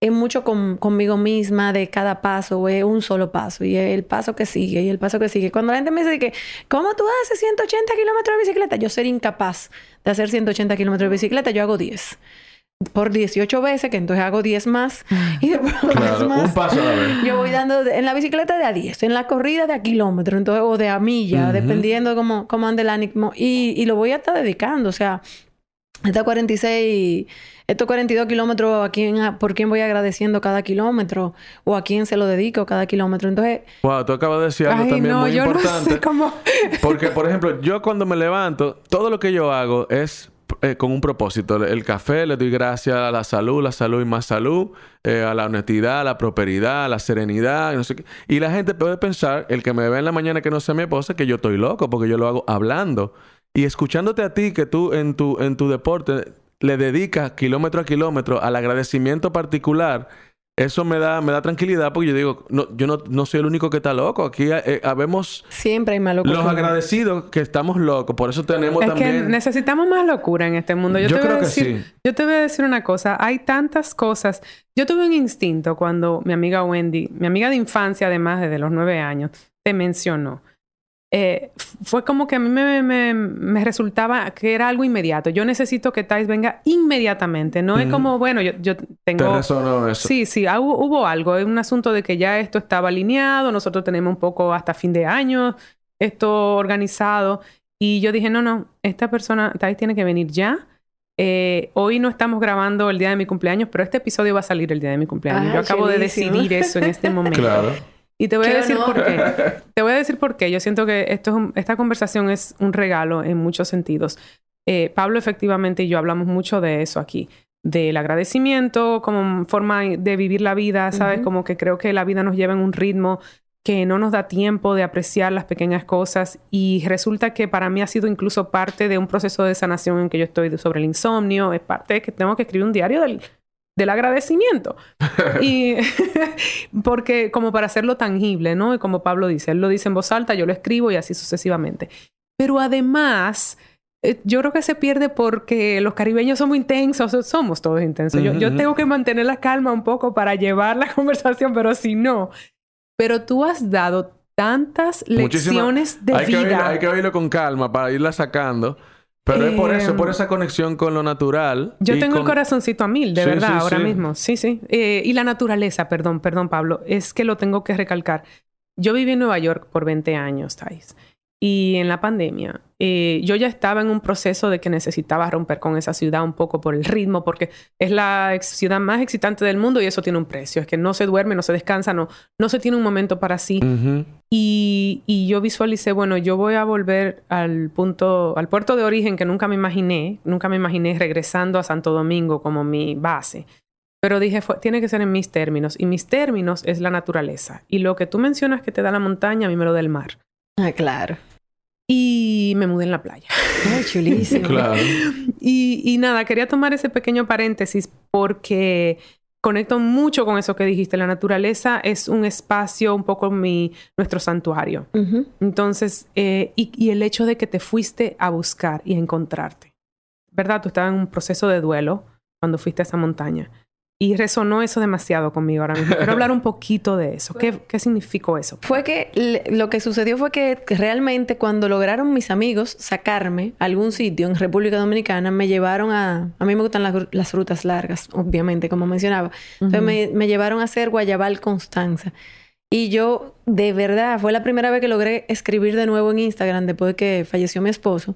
es mucho conmigo misma de cada paso, es un solo paso y el paso que sigue y el paso que sigue. Cuando la gente me dice que, ¿cómo tú haces 180 kilómetros de bicicleta? Yo ser incapaz de hacer 180 kilómetros de bicicleta, yo hago 10 por 18 veces, que entonces hago 10 más. Y después más. Un paso a la vez. Yo voy dando en la bicicleta de a 10, en la corrida de a kilómetro, entonces, o de a milla, dependiendo de cómo, cómo ande el ánimo. Y, y lo voy a estar dedicando. O sea, estos 46, estos 42 kilómetros, ¿a quién, ¿por quién voy agradeciendo cada kilómetro? ¿O a quién se lo dedico cada kilómetro? Entonces... Wow, tú acabas de decir algo también muy importante. Porque, por ejemplo, yo cuando me levanto, todo lo que yo hago es eh, con un propósito. El café le doy gracias a la salud, la salud y más salud, eh, a la honestidad, a la prosperidad, a la serenidad, y. Y la gente puede pensar, el que me ve en la mañana que no sea mi esposa, que yo estoy loco porque yo lo hago hablando. Y escuchándote a ti que tú en tu, en tu deporte le dedicas kilómetro a kilómetro al agradecimiento particular eso me da, me da tranquilidad porque yo digo, no, yo no, no soy el único que está loco. Aquí eh, habemos... Siempre hay más Los agradecidos que estamos locos. Por eso tenemos es también... Que necesitamos más locura en este mundo. Yo, creo que sí. Yo te voy a decir una cosa. Hay tantas cosas. Yo tuve un instinto cuando mi amiga Wendy, mi amiga de infancia además desde los nueve años, te mencionó. Eh, fue como que a mí me, me, me, resultaba que era algo inmediato. Yo necesito que Thais venga inmediatamente. No es como, bueno, yo, yo tengo... ¿Te resonó eso? Sí, sí, hubo, hubo, algo. Es un asunto de que ya esto estaba alineado. Nosotros tenemos un poco hasta fin de año esto organizado. Y yo dije, no, no, esta persona, Thais tiene que venir ya. Eh, hoy no estamos grabando el día de mi cumpleaños, pero este episodio va a salir el día de mi cumpleaños. yo acabo de decidir eso en este momento. claro. Y te voy a decir por qué. Te voy a decir por qué. Yo siento que esto esta conversación es un regalo en muchos sentidos. Eh, Pablo efectivamente y yo hablamos mucho de eso aquí, del agradecimiento como forma de vivir la vida, ¿sabes? Como que creo que la vida nos lleva en un ritmo que no nos da tiempo de apreciar las pequeñas cosas y resulta que para mí ha sido incluso parte de un proceso de sanación en que yo estoy sobre el insomnio, es parte de que tengo que escribir un diario del, del agradecimiento. y porque como para hacerlo tangible, ¿no? Y como Pablo dice, él lo dice en voz alta, yo lo escribo y así sucesivamente. Pero además, eh, yo creo que se pierde porque los caribeños somos intensos, somos todos intensos. yo, yo, tengo que mantener la calma un poco para llevar la conversación, pero si no. Pero tú has dado tantas lecciones de vida. hay que oírlo con calma para irla sacando. Pero es por eso, por em, esa conexión con lo natural. Yo tengo el corazoncito a mil, de verdad, ahora mismo. Sí, sí. Eh, y la naturaleza, perdón, perdón, Pablo, es que lo tengo que recalcar. Yo viví en Nueva York por 20 años, Thais. Y en la pandemia, eh, yo ya estaba en un proceso de que necesitaba romper con esa ciudad un poco por el ritmo, porque es la ciudad más excitante del mundo y eso tiene un precio. Es que no se duerme, no se descansa, no, no se tiene un momento para sí. Y, y yo visualicé, bueno, yo voy a volver al punto, al puerto de origen que nunca me imaginé, nunca me imaginé regresando a Santo Domingo como mi base. Pero dije, fue- tiene que ser en mis términos. Y mis términos es la naturaleza. Y lo que tú mencionas que te da la montaña, a mí me lo da el mar. Ah, claro. Y me mudé en la playa. Ay, chulísimo. Claro. Y, y nada, quería tomar ese pequeño paréntesis porque conecto mucho con eso que dijiste. La naturaleza es un espacio, un poco mi, nuestro santuario. Entonces, eh, y, y el hecho de que te fuiste a buscar y a encontrarte. ¿Verdad? Tú estabas en un proceso de duelo cuando fuiste a esa montaña. Y resonó eso demasiado conmigo ahora mismo. Quiero hablar un poquito de eso. ¿Qué, qué significó eso? Fue que le- lo que sucedió fue que realmente cuando lograron mis amigos sacarme a algún sitio en República Dominicana, me llevaron a... A mí me gustan las, las frutas largas, obviamente, como mencionaba. Entonces me, me llevaron a hacer Guayabal Constanza. Y yo, de verdad, fue la primera vez que logré escribir de nuevo en Instagram después de que falleció mi esposo.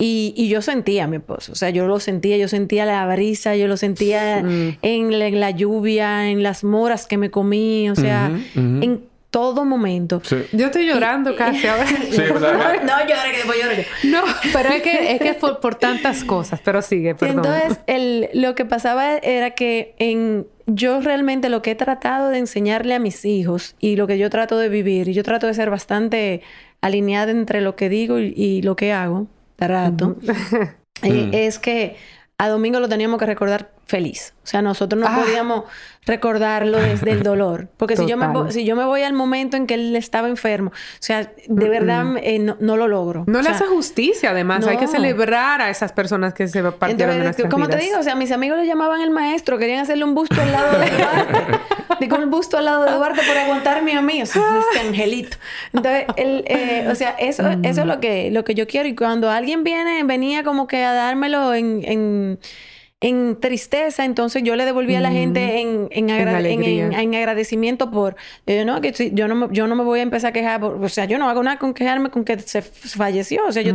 Y, y yo sentía a mi esposo. O sea, yo lo sentía, yo sentía la brisa, yo lo sentía Mm. en la, en la lluvia, en las moras que me comí, o sea, en todo momento. Sí. Yo estoy llorando casi ahora. Sí, o sea, No, llore que después lloro yo. No, pero es que es que es por, por tantas cosas. Pero sigue, Y perdón. entonces, el, lo que pasaba era que en, yo realmente lo que he tratado de enseñarle a mis hijos y lo que yo trato de vivir, y yo trato de ser bastante alineada entre lo que digo y, y lo que hago, trato, eh, Mm. es que a Domingo lo teníamos que recordar feliz. O sea, nosotros no Ah. podíamos recordarlo desde el dolor. Porque si yo, me, si yo me voy al momento en que él estaba enfermo, o sea, de verdad eh, no, no lo logro. No O le hace justicia, además. Hay que celebrar a esas personas que se partieron de Entonces, nuestras como te vidas. digo, o sea, mis amigos le llamaban el maestro, querían hacerle un busto al lado de Duarte. Digo, un busto al lado de Duarte por aguantarme a mí, o sea, este angelito. Entonces, el, eh, o sea, eso, eso es lo que, lo que yo quiero. Y cuando alguien viene, venía como que a dármelo en, en, en tristeza, entonces yo le devolví a la gente en, en, agra- en- alegría. en- en agradecimiento por, eh, no, que si- yo, no me, yo no me voy a empezar a quejar, por- o sea, yo no hago nada con quejarme con que se falleció, o sea, yo,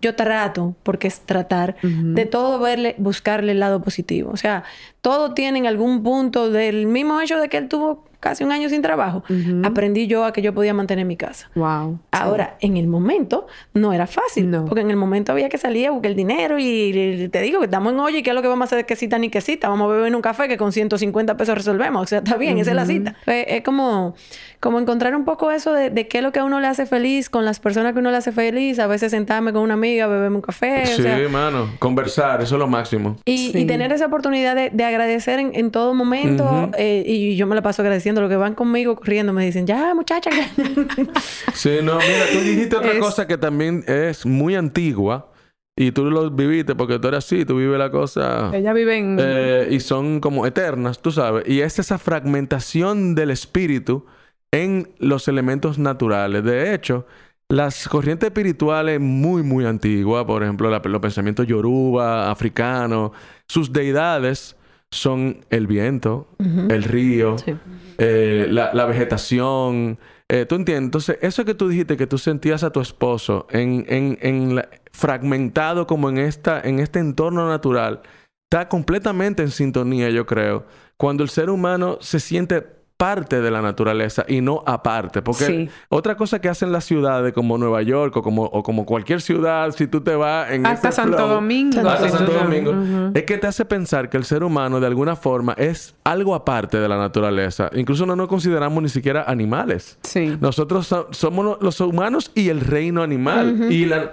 yo trato, porque es tratar, de todo verle, buscarle el lado positivo. O sea, todo tiene en algún punto del mismo hecho de que él tuvo casi un año sin trabajo. Aprendí yo a que yo podía mantener mi casa. Wow. Ahora, en el momento no era fácil, No. porque en el momento había que salir a buscar el dinero y, y te digo que estamos en olla y qué es lo que vamos a hacer que cita ni que cita, vamos a beber en un café que con 150 pesos resolvemos, o sea, está bien, esa es la cita. Es, como, como encontrar un poco eso de, de qué es lo que a uno le hace feliz con las personas que uno le hace feliz, a veces sentarme con una amiga, beberme un café, o Sí, sea, mano. Conversar, eso es lo máximo. y, Sí. y tener esa oportunidad de, de agradecer en, en todo momento. Eh, y yo me la paso agradeciendo. Lo que van conmigo corriendo me dicen, ya, muchacha. ya". Sí, no, mira, tú dijiste otra Es- cosa que también es muy antigua y tú lo viviste porque tú eres así, tú vives la cosa Ella vive en... eh, y son como eternas, tú sabes. Y es esa fragmentación del espíritu en los elementos naturales. De hecho, las corrientes espirituales muy, muy antiguas, por ejemplo, la- los pensamientos yoruba, africanos, sus deidades son el viento, el río, Sí. Eh, la, la vegetación. eh, ¿Tú entiendes? Entonces, eso que tú dijiste que tú sentías a tu esposo en, en, en fragmentado como en, esta, en este entorno natural, está completamente en sintonía, yo creo, cuando el ser humano se siente parte de la naturaleza y no aparte. Porque Sí. otra cosa que hacen las ciudades como Nueva York o como, o como cualquier ciudad, si tú te vas en Hasta Santo flow, Domingo. hasta Santo Domingo. Es que te hace pensar que el ser humano de alguna forma es algo aparte de la naturaleza. Incluso no nos consideramos ni siquiera animales. Sí. Nosotros so- somos lo- los humanos y el reino animal. y, la-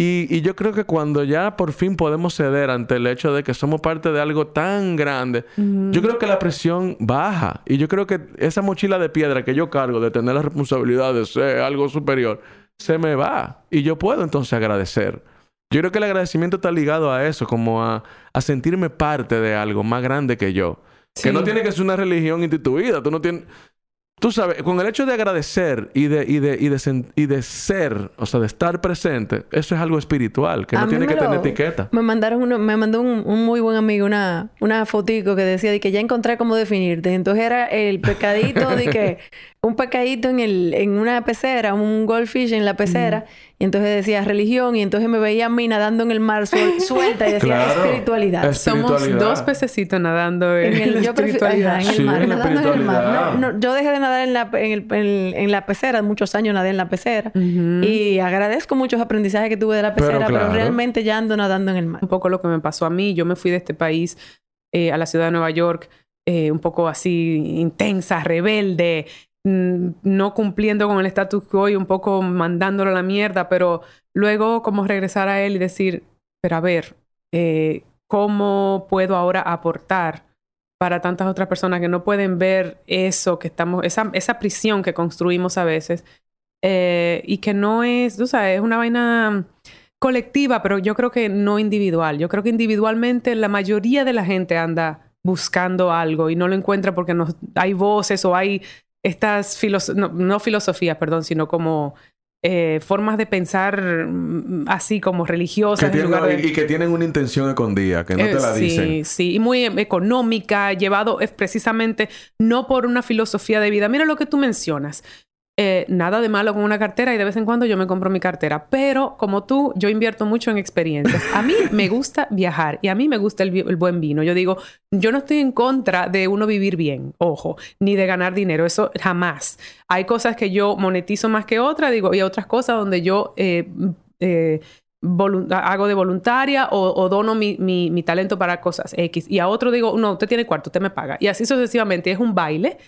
y, y yo creo que cuando ya por fin podemos ceder ante el hecho de que somos parte de algo tan grande, yo creo que la presión baja. Y yo creo que esa mochila de piedra que yo cargo de tener la responsabilidad de ser algo superior, se me va. Y yo puedo entonces agradecer. Yo creo que el agradecimiento está ligado a eso, como a, a sentirme parte de algo más grande que yo. Que no tiene que ser una religión instituida. Tú no tienes... Tú sabes, con el hecho de agradecer y de, y de, y de, y de ser, o sea, de estar presente, eso es algo espiritual, que A no tiene que tener etiqueta. Me mandaron uno, me mandó un, un muy buen amigo una, una fotico que decía de que ya encontré cómo definirte. Entonces era el pecadito de que un pecadito en, el, en una pecera, un goldfish en la pecera, y entonces decía religión, y entonces me veía a mí nadando en el mar suelta y decía espiritualidad. Somos dos pececitos nadando en, el, yo espiritualidad. en el mar, nadando en el mar. yo dejé de nadar en la, en, la pecera, muchos años nadé en la pecera, y agradezco muchos aprendizajes que tuve de la pecera, pero, realmente ya ando nadando en el mar. Un poco lo que me pasó a mí, yo me fui de este país eh, a la ciudad de Nueva York, eh, un poco así intensa, rebelde, no cumpliendo con el status quo y un poco mandándolo a la mierda, pero luego como regresar a él y decir, pero a ver, eh, ¿cómo puedo ahora aportar para tantas otras personas que no pueden ver eso que estamos, esa, esa prisión que construimos a veces eh, y que no es, tú sabes, es una vaina colectiva, pero yo creo que no individual. Yo creo que individualmente la mayoría de la gente anda buscando algo y no lo encuentra porque no, hay voces o hay estas no, filosofías, perdón, sino como eh, formas de pensar mm, así como religiosas. Y que tienen una intención escondida, que no te la eh, dicen. Sí, sí, y muy económica, llevado es precisamente no por una filosofía de vida. Mira lo que tú mencionas. Eh, nada de malo con una cartera y de vez en cuando yo me compro mi cartera. Pero como tú, yo invierto mucho en experiencias. A mí me gusta viajar y a mí me gusta el, buen vino. Yo digo, yo no estoy en contra de uno vivir bien, ojo, ni de ganar dinero. Eso jamás. Hay cosas que yo monetizo más que otras, digo, y otras cosas donde yo... Eh, eh, hago de voluntaria o, dono mi, mi, talento para cosas X. Y a otro digo, no, usted tiene cuarto, usted me paga. Y así sucesivamente. Es un baile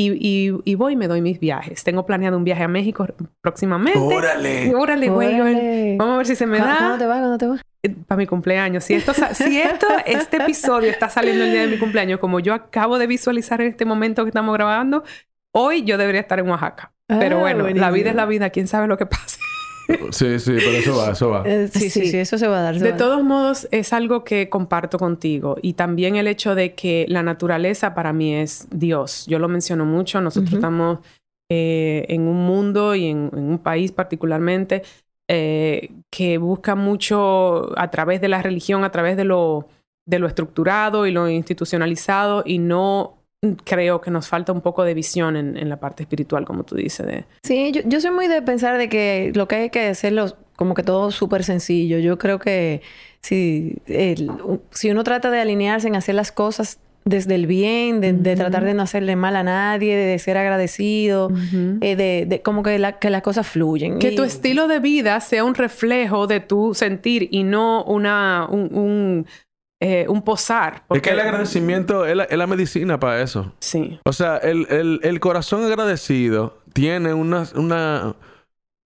y, y, voy y me doy mis viajes. Tengo planeado un viaje a México próximamente. ¡Órale! ¡Órale, güey! Vamos a ver si se me da. ¿Cuándo te vas? ¿Cuándo te vas? Eh, para mi cumpleaños. Si esto, si esto, este episodio está saliendo el día de mi cumpleaños, como yo acabo de visualizar en este momento que estamos grabando, hoy yo debería estar en Oaxaca. Pero ah, bueno, la vida es la vida. ¿Quién sabe lo que pase? Sí, sí, pero eso va, eso va. Eh, sí, sí, sí, eso se va a dar. De todos modos, es algo que comparto contigo. Y también el hecho de que la naturaleza para mí es Dios. Yo lo menciono mucho. Nosotros estamos eh, en un mundo y en, un país particularmente eh, que busca mucho a través de la religión, a través de lo, de lo estructurado y lo institucionalizado y no creo que nos falta un poco de visión en, la parte espiritual, como tú dices. De... Sí, yo, soy muy de pensar de que lo que hay que hacerlo como que todo súper sencillo. Yo creo que si, si uno trata de alinearse en hacer las cosas desde el bien, de, tratar de no hacerle mal a nadie, de, ser agradecido, eh, de, como que, que las cosas fluyen. Que tu estilo de vida sea un reflejo de tu sentir y no una, un eh, un posar. Porque... Es que el agradecimiento es la, medicina para eso. Sí. O sea, el, corazón agradecido tiene una, una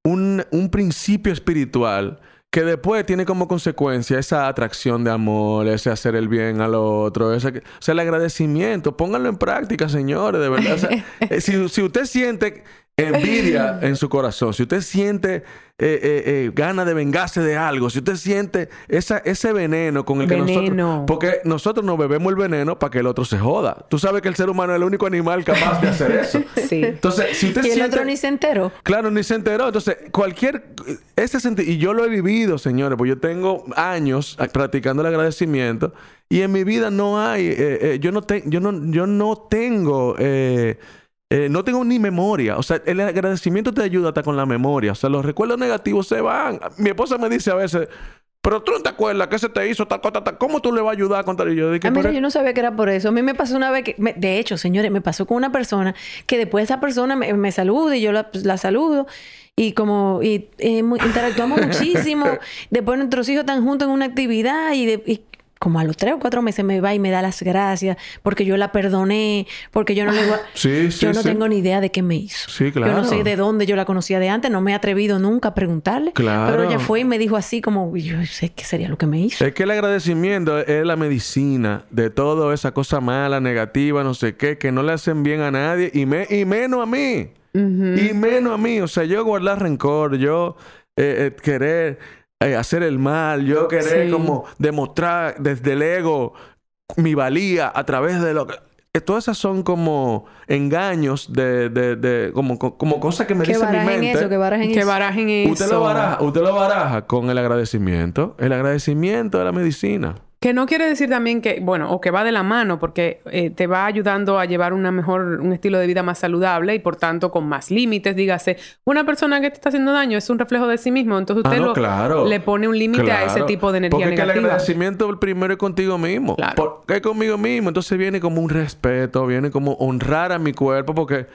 un, un, principio espiritual que después tiene como consecuencia esa atracción de amor, ese hacer el bien al otro, ese, o sea, el agradecimiento. Pónganlo en práctica, señores, de verdad. O sea, eh, si, si usted siente envidia en su corazón, si usted siente eh, eh, eh, ganas de vengarse de algo, si usted siente esa, ese veneno con el que nosotros... Porque nosotros nos bebemos el veneno para que el otro se joda. Tú sabes que el ser humano es el único animal capaz de hacer eso. Sí. Entonces, si usted y el otro ni se enteró. Claro, ni se enteró. Entonces, cualquier... Ese sentido... Y yo lo he vivido, señores, pues yo tengo años practicando el agradecimiento y en mi vida no hay... yo, no te, yo, no, yo no tengo... Eh, no tengo ni memoria. O sea, el agradecimiento te ayuda hasta con la memoria. O sea, los recuerdos negativos se van. Mi esposa me dice a veces, pero tú no te acuerdas que se te hizo tal cosa, ¿cómo tú le vas a ayudar a contar? Y yo dije, ah, yo no sabía que era por eso. A mí me pasó una vez que, de hecho, señores, me pasó con una persona que después esa persona me, me saluda y yo la, pues, saludo y como y, eh, interactuamos muchísimo. Después nuestros hijos están juntos en una actividad y, de, como a los tres o cuatro meses me va y me da las gracias porque yo la perdoné, porque yo no le sí, sí, yo no tengo ni idea de qué me hizo. Sí, claro. Yo no sé de dónde yo la conocía de antes, no me he atrevido nunca a preguntarle. Claro. Pero ella fue y me dijo así como, yo sé qué sería lo que me hizo. Es que el agradecimiento es la medicina de toda esa cosa mala, negativa, no sé qué, que no le hacen bien a nadie y, me, y menos a mí. Y menos a mí. O sea, yo guardar rencor, yo eh, eh, querer eh, hacer el mal, yo querer como demostrar desde el ego mi valía a través de lo que... Eh, todas esas son como engaños de, de, de como, como cosas que me dice mi mente. Eso, que barajen que barajen eso. Usted lo baraja, usted lo baraja con el agradecimiento. El agradecimiento de la medicina. Que no quiere decir también que, bueno, o que va de la mano, porque eh, te va ayudando a llevar una mejor, un estilo de vida más saludable y por tanto con más límites. Dígase, una persona que te está haciendo daño es un reflejo de sí mismo, entonces usted Ah, no, lo- claro. le pone un límite a ese tipo de energía Porque es que el negativa. agradecimiento el primero es contigo mismo. Claro. Porque es conmigo mismo. Entonces viene como un respeto, viene como honrar a mi cuerpo, porque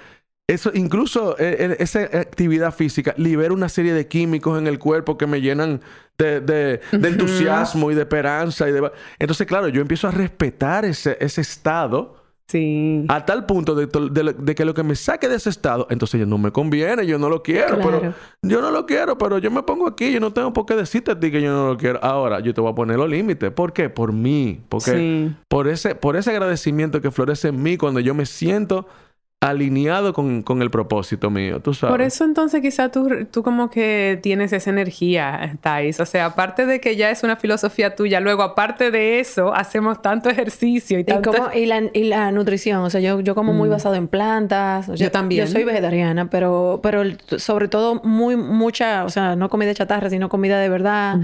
eso, incluso eh, eh, esa actividad física libera una serie de químicos en el cuerpo que me llenan de, de- de entusiasmo y de esperanza. Y de... Entonces, claro, yo empiezo a respetar ese, ese estado. Sí. A tal punto de, de de que lo que me saque de ese estado, entonces ya no me conviene, yo no lo quiero, Claro. pero yo no lo quiero, pero yo me pongo aquí, yo no tengo por qué decirte a ti que yo no lo quiero. Ahora, yo te voy a poner los límites. ¿Por qué? Por mí. Porque Sí. por, ese, por ese agradecimiento que florece en mí cuando yo me siento alineado con, con el propósito mío, tú sabes. Por eso entonces quizá tú, tú como que tienes esa energía, Thais. O sea, aparte de que ya es una filosofía tuya, luego aparte de eso, hacemos tanto ejercicio y Y, tanto... como- y la, y la nutrición, o sea, yo, yo como muy Mm. basado en plantas. o sea, Yo también. Yo soy vegetariana, pero, pero el- sobre todo muy, mucha, o sea, no comida chatarra, sino comida de verdad.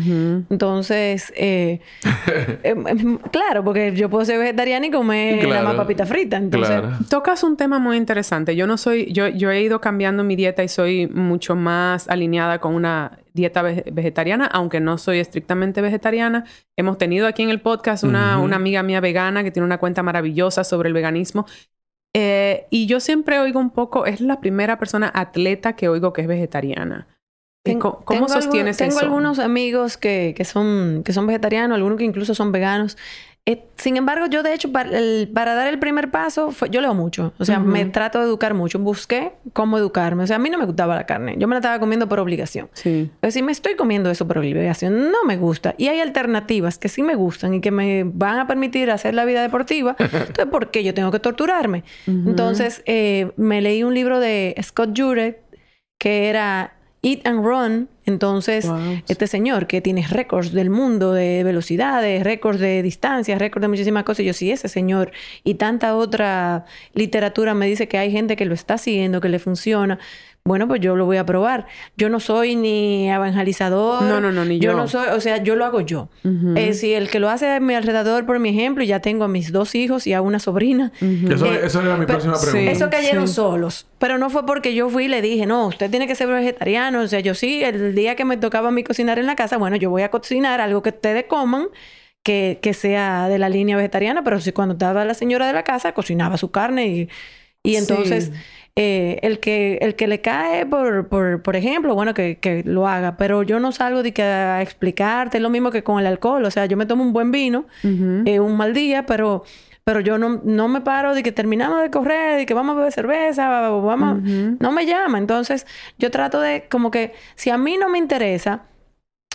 Entonces, eh, em, em, claro, porque yo puedo ser vegetariana y comer nada Claro. más papita frita. Entonces, Claro. Tocas un tema muy interesante. Yo no soy, yo, yo he ido cambiando mi dieta y soy mucho más alineada con una dieta vege- vegetariana, aunque no soy estrictamente vegetariana. Hemos tenido aquí en el podcast una, Ujú. una amiga mía vegana que tiene una cuenta maravillosa sobre el veganismo. Eh, y yo siempre oigo un poco, es la primera persona atleta que oigo que es vegetariana. Ten- ¿Cómo tengo sostienes Tengo eso? algunos amigos que, que, son, que son vegetarianos, algunos que incluso son veganos. Eh, sin embargo, yo de hecho, para, el- para dar el primer paso, fue- yo leo mucho. O sea, me trato de educar mucho. Busqué cómo educarme. O sea, a mí no me gustaba la carne. Yo me la estaba comiendo por obligación. Sí. Pero si me estoy comiendo eso por obligación, no me gusta. Y hay alternativas que sí me gustan y que me van a permitir hacer la vida deportiva. Entonces, ¿por qué yo tengo que torturarme? Entonces, eh, me leí un libro de Scott Jurek que era Eat and Run. Entonces, Wow. este señor que tiene récords del mundo de velocidades, récords de distancias, récords de muchísimas cosas. Y yo, sí, ese señor y tanta otra literatura me dice que hay gente que lo está siguiendo, que le funciona. Bueno, pues yo lo voy a probar. Yo no soy ni evangelizador. No, no, no, ni yo. no soy, o sea, yo lo hago yo. Eh, si el que lo hace a mi alrededor, por mi ejemplo, y ya tengo a mis dos hijos y a una sobrina. Eso, Eh, eso era mi pero- próxima sí. pregunta. Eso cayeron sí. solos. Pero no fue porque yo fui y le dije, no, usted tiene que ser vegetariano. O sea, yo sí, el día que me tocaba a mí cocinar en la casa, bueno, yo voy a cocinar algo que ustedes coman, que, que sea de la línea vegetariana. Pero si cuando estaba la señora de la casa, cocinaba su carne y, y entonces... Sí. Eh, el que el que le cae por, por, por ejemplo, bueno, que, que lo haga, pero yo no salgo de que a explicarte, es lo mismo que con el alcohol, o sea, yo me tomo un buen vino, eh, un mal día, pero pero yo no, no me paro de que terminamos de correr, de que vamos a beber cerveza, vamos, no me llama. Entonces, yo trato de como que si a mí no me interesa,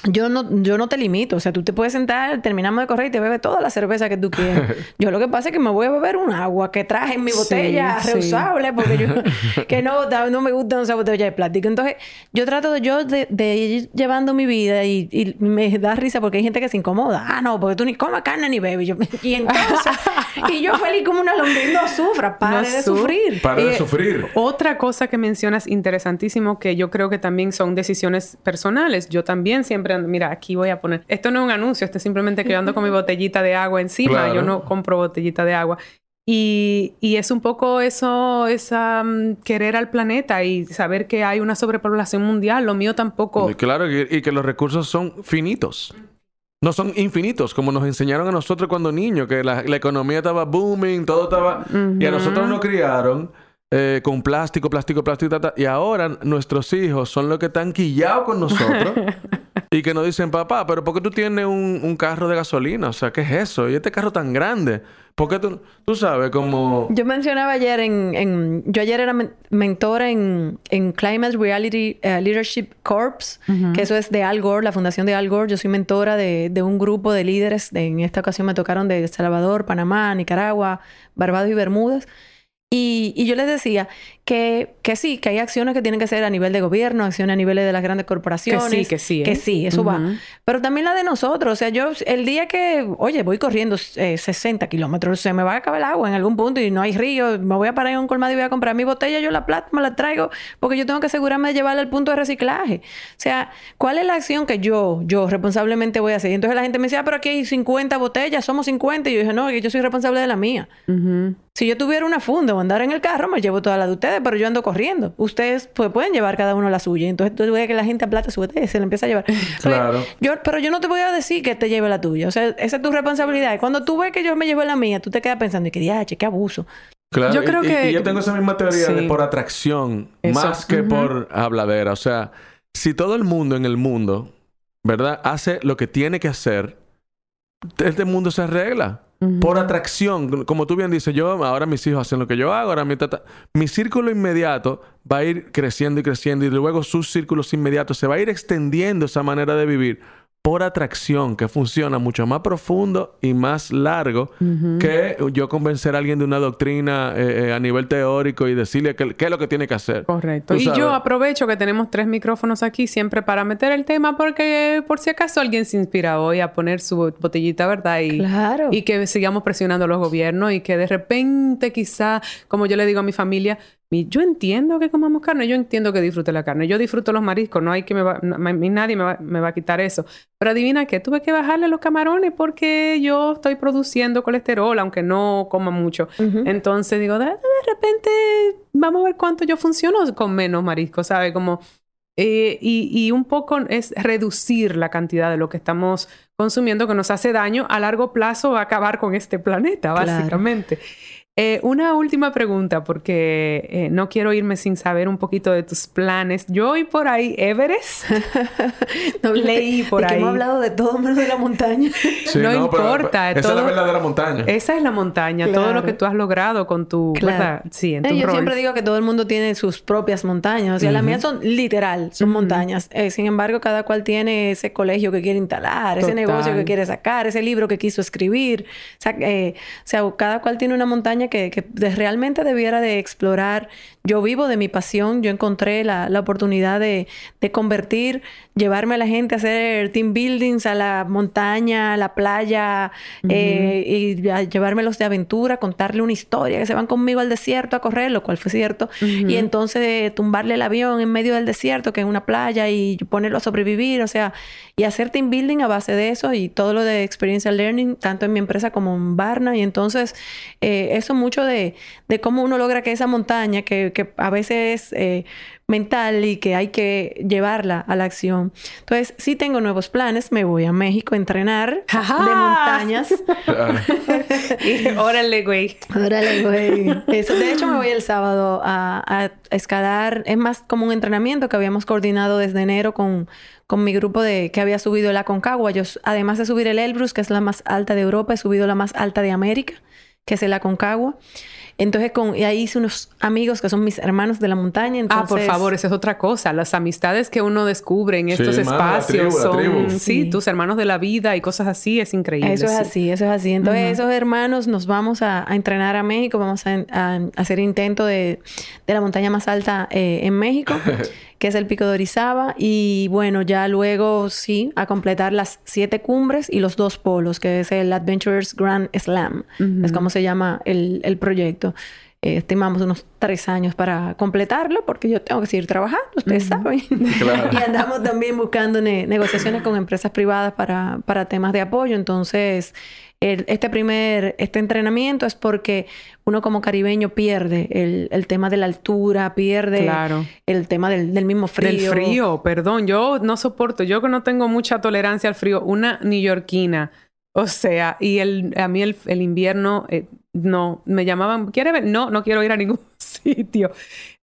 yo no, yo no te limito. O sea, tú te puedes sentar, terminamos de correr y te bebes toda la cerveza que tú quieras. Yo lo que pasa es que me voy a beber un agua que traje en mi botella sí. reusable porque yo que no, no me gusta esa botella de plástico. Entonces, yo trato de yo de, de ir llevando mi vida y, y me da risa porque hay gente que se incomoda. Ah, no, porque tú ni comes carne ni bebes. Y, yo, y entonces, y yo feliz como una lombriz, no sufra, pare No de su- sufrir. Para de Eh, sufrir. Otra cosa que mencionas interesantísimo que yo creo que también son decisiones personales. Yo también siempre ando, mira, aquí voy a poner, esto no es un anuncio, esto es simplemente que yo ando con mi botellita de agua encima, Claro. yo no compro botellita de agua. Y, y es un poco eso, esa mm, querer al planeta y saber que hay una sobrepoblación mundial. Lo mío tampoco. Y Claro, y, y que los recursos son finitos. No son infinitos, como nos enseñaron a nosotros cuando niños, que la, la economía estaba booming, todo estaba... Y a nosotros nos criaron eh, con plástico, plástico, plástico, ta, ta. y ahora nuestros hijos son los que están quillados con nosotros y que nos dicen, papá, pero ¿por qué tú tienes un, un carro de gasolina? O sea, ¿qué es eso? Y este carro tan grande. ¿Por qué tú, tú sabes, como... Yo mencionaba ayer en... en- yo ayer era men- mentora en, en Climate Reality eh, Leadership Corps, que eso es de Al Gore, la fundación de Al Gore. Yo soy mentora de, de un grupo de líderes. de- en esta ocasión me tocaron de El Salvador, Panamá, Nicaragua, Barbados y Bermudas. Y, y, yo les decía que, que, sí, que hay acciones que tienen que ser a nivel de gobierno, acciones a nivel de las grandes corporaciones. Que sí, que sí. ¿eh? Que sí, eso va. Pero también la de nosotros. O sea, yo, el día que, oye, voy corriendo eh, 60 kilómetros, se me va a acabar el agua en algún punto y no hay río, me voy a parar en un colmado y voy a comprar mi botella, yo la plata me la traigo porque yo tengo que asegurarme de llevarla al punto de reciclaje. O sea, ¿cuál es la acción que yo, yo responsablemente voy a hacer? Y entonces la gente me decía, ah, pero aquí hay 50 botellas, somos 50. Y yo dije, no, que yo soy responsable de la mía. Si yo tuviera una funda o andar en el carro, me llevo todas las de ustedes, pero yo ando corriendo. Ustedes pues, pueden llevar cada uno la suya. Entonces tú ves que la gente aplata su botella y se le empieza a llevar. Claro. Yo, pero yo no te voy a decir que te lleve la tuya. O sea, esa es tu responsabilidad. Y cuando tú ves que yo me llevo la mía, tú te quedas pensando, y que diache, qué abuso. Claro, Yo creo y, que- y yo tengo esa misma teoría Sí. de por atracción, Eso. más que por habladera. O sea, si todo el mundo en el mundo, ¿verdad? Hace lo que tiene que hacer, este mundo se arregla. Por atracción, como tú bien dices, yo ahora mis hijos hacen lo que yo hago, ahora mi tata, mi círculo inmediato va a ir creciendo y creciendo y luego sus círculos inmediatos se va a ir extendiendo esa manera de vivir por atracción que funciona mucho más profundo y más largo que yo convencer a alguien de una doctrina eh, eh, a nivel teórico y decirle qué qué es lo que tiene que hacer. Correcto. Y yo aprovecho que tenemos tres micrófonos aquí siempre para meter el tema porque por si acaso alguien se inspira hoy a poner su botellita, ¿verdad? Y, Claro. y que sigamos presionando a los gobiernos y que de repente quizá, como yo le digo a mi familia, mi- yo entiendo que comamos carne, yo entiendo que disfrute la carne, yo disfruto los mariscos, no hay que me va, no- nadie me va, me va a quitar eso. Pero adivina que tuve que bajarle los camarones porque yo estoy produciendo colesterol, aunque no coma mucho. Entonces digo, de, de repente vamos a ver cuánto yo funciono con menos marisco, ¿sabes? Como, eh, y, y un poco es reducir la cantidad de lo que estamos consumiendo que nos hace daño a largo plazo va a acabar con este planeta, Claro. Eh, una última pregunta, porque eh, no quiero irme sin saber un poquito de tus planes. Yo oí por ahí Everest. No, Leí por de que ahí. hemos hablado de todo menos de la montaña. Sí, No pero- importa, esa todo- es la verdadera montaña. Esa es la montaña, todo lo que tú has logrado con tu, Claro. ¿verdad? Sí, en tu Eh, yo rol. siempre digo que todo el mundo tiene sus propias montañas. O sea, las mías son literal, son montañas. Eh, sin embargo, cada cual tiene ese colegio que quiere instalar, ese negocio que quiere sacar, ese libro que quiso escribir. O sea, eh, o sea, cada cual tiene una montaña que, realmente debiera de explorar. Yo vivo de mi pasión. Yo encontré la, la oportunidad de, de convertir, llevarme a la gente a hacer team buildings a la montaña, a la playa, eh, y a llevármelos de aventura, contarle una historia, que se van conmigo al desierto a correr, lo cual fue cierto. Y entonces eh, tumbarle el avión en medio del desierto, que es una playa, y ponerlo a sobrevivir, o sea, y hacer team building a base de eso y todo lo de experiential learning, tanto en mi empresa como en Barna. Y entonces, eh, eso mucho de, de cómo uno logra que esa montaña, que, que a veces es eh, mental y que hay que llevarla a la acción. Entonces, sí tengo nuevos planes. Me voy a México a entrenar ¡Ajá! de montañas. Y órale, güey. Órale, güey. Eso, de hecho, me voy el sábado a, a escalar. Es más como un entrenamiento que habíamos coordinado desde enero con, con mi grupo de que había subido el Aconcagua. Yo, además de subir el Elbrus, que es la más alta de Europa, he subido la más alta de América, que es el Aconcagua. Entonces, con, y ahí hice unos amigos que son mis hermanos de la montaña. Ah, por entonces- favor, esa es otra cosa. Las amistades que uno descubre en Sí, estos mano, la espacios tribu, la son, tribu. sí, Sí. tus hermanos de la vida y cosas así, es increíble. Eso es sí. así, eso es así. Entonces, esos hermanos nos vamos a, a entrenar a México, vamos a, a hacer intento de, de la montaña más alta eh, en México, que es el Pico de Orizaba. Y bueno, ya luego sí, a completar las siete cumbres y los dos polos, que es el Adventurers Grand Slam, es como se llama el, el proyecto. Eh, estimamos unos tres años para completarlo, porque yo tengo que seguir trabajando, ustedes saben. Claro. y andamos también buscando ne- negociaciones con empresas privadas para, para temas de apoyo. Entonces, el- este primer, este entrenamiento es porque uno como caribeño pierde el, el tema de la altura, pierde Claro. el tema del, del mismo frío. Del frío, perdón, yo no soporto, yo que no tengo mucha tolerancia al frío, una neoyorquina, o sea, y el, a mí el, el invierno, eh, no, me llamaban, ¿quiere ver? No, no quiero ir a ningún sitio.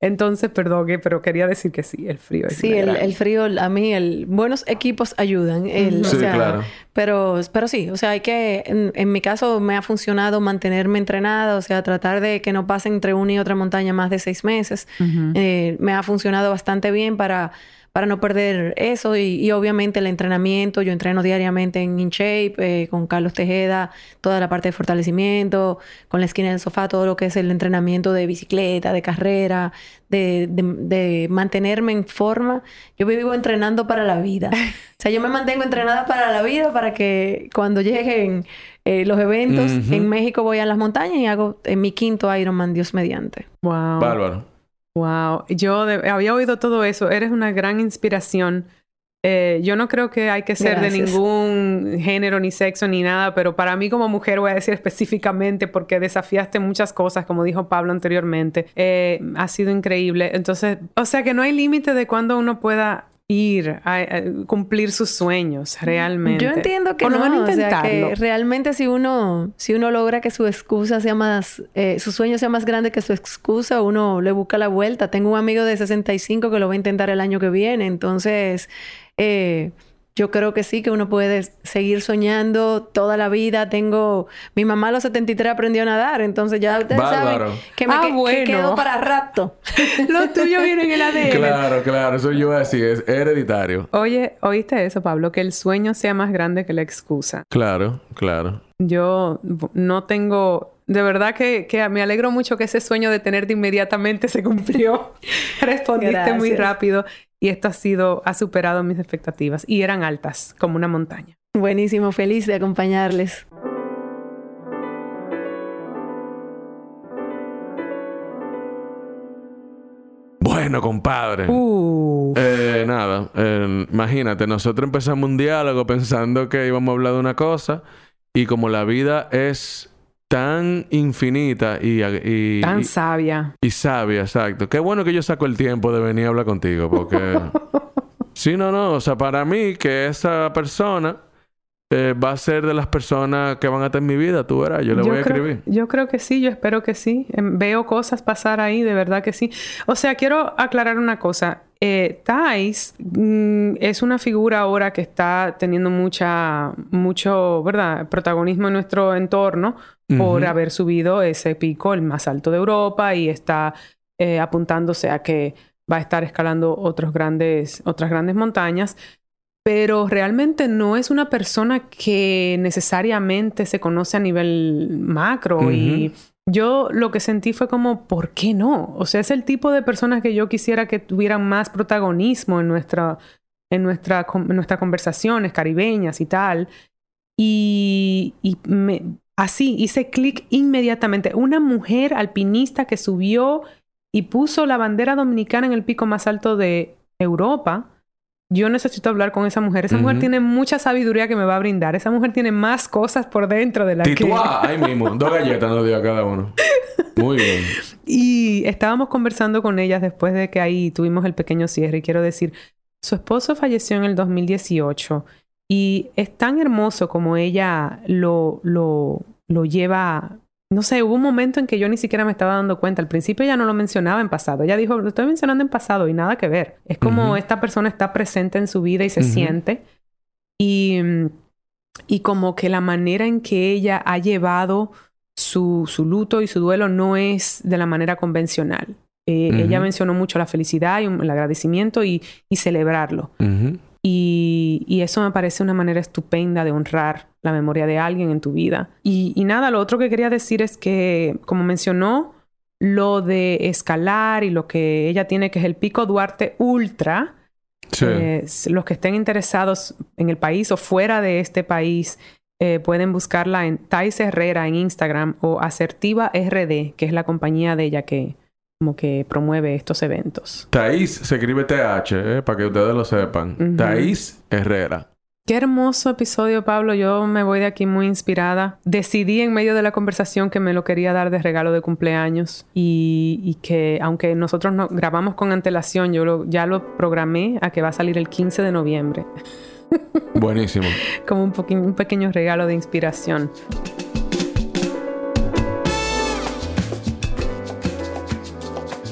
Entonces, perdón, eh, pero quería decir que sí, el frío es Sí, el, frío, a mí, el, buenos equipos ayudan. El, o Sí, sea, claro. Pero, pero sí, o sea, hay que, en, en mi caso me ha funcionado mantenerme entrenada, o sea, tratar de que no pase entre una y otra montaña más de seis meses. Eh, me ha funcionado bastante bien para, para no perder eso y, obviamente el entrenamiento. Yo entreno diariamente en InShape eh, con Carlos Tejeda, toda la parte de fortalecimiento, con la esquina del sofá, todo lo que es el entrenamiento de bicicleta, de carrera, de, de, mantenerme en forma. Yo vivo entrenando para la vida. O sea, yo me mantengo entrenada para la vida para que cuando lleguen eh, los eventos en México voy a las montañas y hago en mi quinto Ironman, Dios mediante. Wow. Bárbaro. Wow, yo había oído todo eso. Eres una gran inspiración. Eh, yo no creo que hay que ser de ningún género, ni sexo, ni nada, pero para mí como mujer voy a decir específicamente porque desafiaste muchas cosas, como dijo Pablo anteriormente. Eh, ha sido increíble. Entonces, o sea que no hay límite de cuándo uno pueda ir a, cumplir sus sueños realmente. Yo entiendo que no, o sea, que realmente si uno si uno logra que su excusa sea más eh, su sueño sea más grande que su excusa, uno le busca la vuelta. Tengo un amigo de 65 que lo va a intentar el año que viene, entonces eh, yo creo que sí, que uno puede seguir soñando toda la vida. Tengo... Mi mamá a los 73 aprendió a nadar, entonces ya ustedes saben que me ah, quedo para rato. Lo tuyo viene en el ADN. Claro, claro. Eso yo voy a decir, es hereditario. Oye, ¿oíste eso, Pablo? Que el sueño sea más grande que la excusa. Claro, claro. Yo no tengo... De verdad que, que me alegro mucho que ese sueño de tenerte inmediatamente se cumplió. Respondiste muy rápido y esto ha sido, ha superado mis expectativas y eran altas, como una montaña. Buenísimo, feliz de acompañarles. Bueno, compadre. Uh. Eh, nada, eh, imagínate, nosotros empezamos un diálogo pensando que íbamos a hablar de una cosa y como la vida es tan infinita y, tan sabia. Y sabia, exacto. Qué bueno que yo saco el tiempo de venir a hablar contigo, porque... sí, no, no. O sea, para mí que esa persona eh, va a ser de las personas que van a estar en mi vida, tú verás, yo le voy a escribir. Yo creo que sí, yo espero que sí. Em, veo cosas pasar ahí, de verdad que sí. O sea, quiero aclarar una cosa. Eh, Thais mm, es una figura ahora que está teniendo mucha, mucho, ¿verdad? Protagonismo en nuestro entorno por haber subido ese pico, el más alto de Europa, y está eh, apuntándose a que va a estar escalando otros grandes, otras grandes montañas, pero realmente no es una persona que necesariamente se conoce a nivel macro y yo lo que sentí fue como, ¿por qué no? O sea, es el tipo de personas que yo quisiera que tuvieran más protagonismo en nuestra, en nuestra, en nuestras conversaciones caribeñas y tal. Y, Así, hice clic inmediatamente. Una mujer alpinista que subió y puso la bandera dominicana en el pico más alto de Europa. Yo necesito hablar con esa mujer. Esa mujer tiene mucha sabiduría que me va a brindar. Esa mujer tiene más cosas por dentro de la que... ahí mismo. Dos galletas nos dio a cada uno. Muy bien. y estábamos conversando con ellas después de que ahí tuvimos el pequeño cierre. Y quiero decir, su esposo falleció en el 2018 y es tan hermoso como ella lo, lo, lo lleva no sé, hubo un momento en que yo ni siquiera me estaba dando cuenta. Al principio ella no lo mencionaba en pasado. Ella dijo, lo estoy mencionando en pasado y nada que ver. Es como esta persona está presente en su vida y se siente. Y, y como que la manera en que ella ha llevado su, su luto y su duelo no es de la manera convencional. Eh, ella mencionó mucho la felicidad y el agradecimiento y, y celebrarlo. Y, eso me parece una manera estupenda de honrar la memoria de alguien en tu vida. Y, nada, lo otro que quería decir es que, como mencionó, lo de escalar y lo que ella tiene, que es el Pico Duarte Ultra, eh, los que estén interesados en el país o fuera de este país, eh, pueden buscarla en Thais Herrera en Instagram o Asertiva RD, que es la compañía de ella que, como que promueve estos eventos. Thais se escribe TH, eh, para que ustedes lo sepan. Thais Herrera. Qué hermoso episodio, Pablo. Yo me voy de aquí muy inspirada. Decidí en medio de la conversación que me lo quería dar de regalo de cumpleaños y, que aunque nosotros no grabamos con antelación, yo ya lo programé a que va a salir el 15 de noviembre. Buenísimo. Como un, un pequeño regalo de inspiración.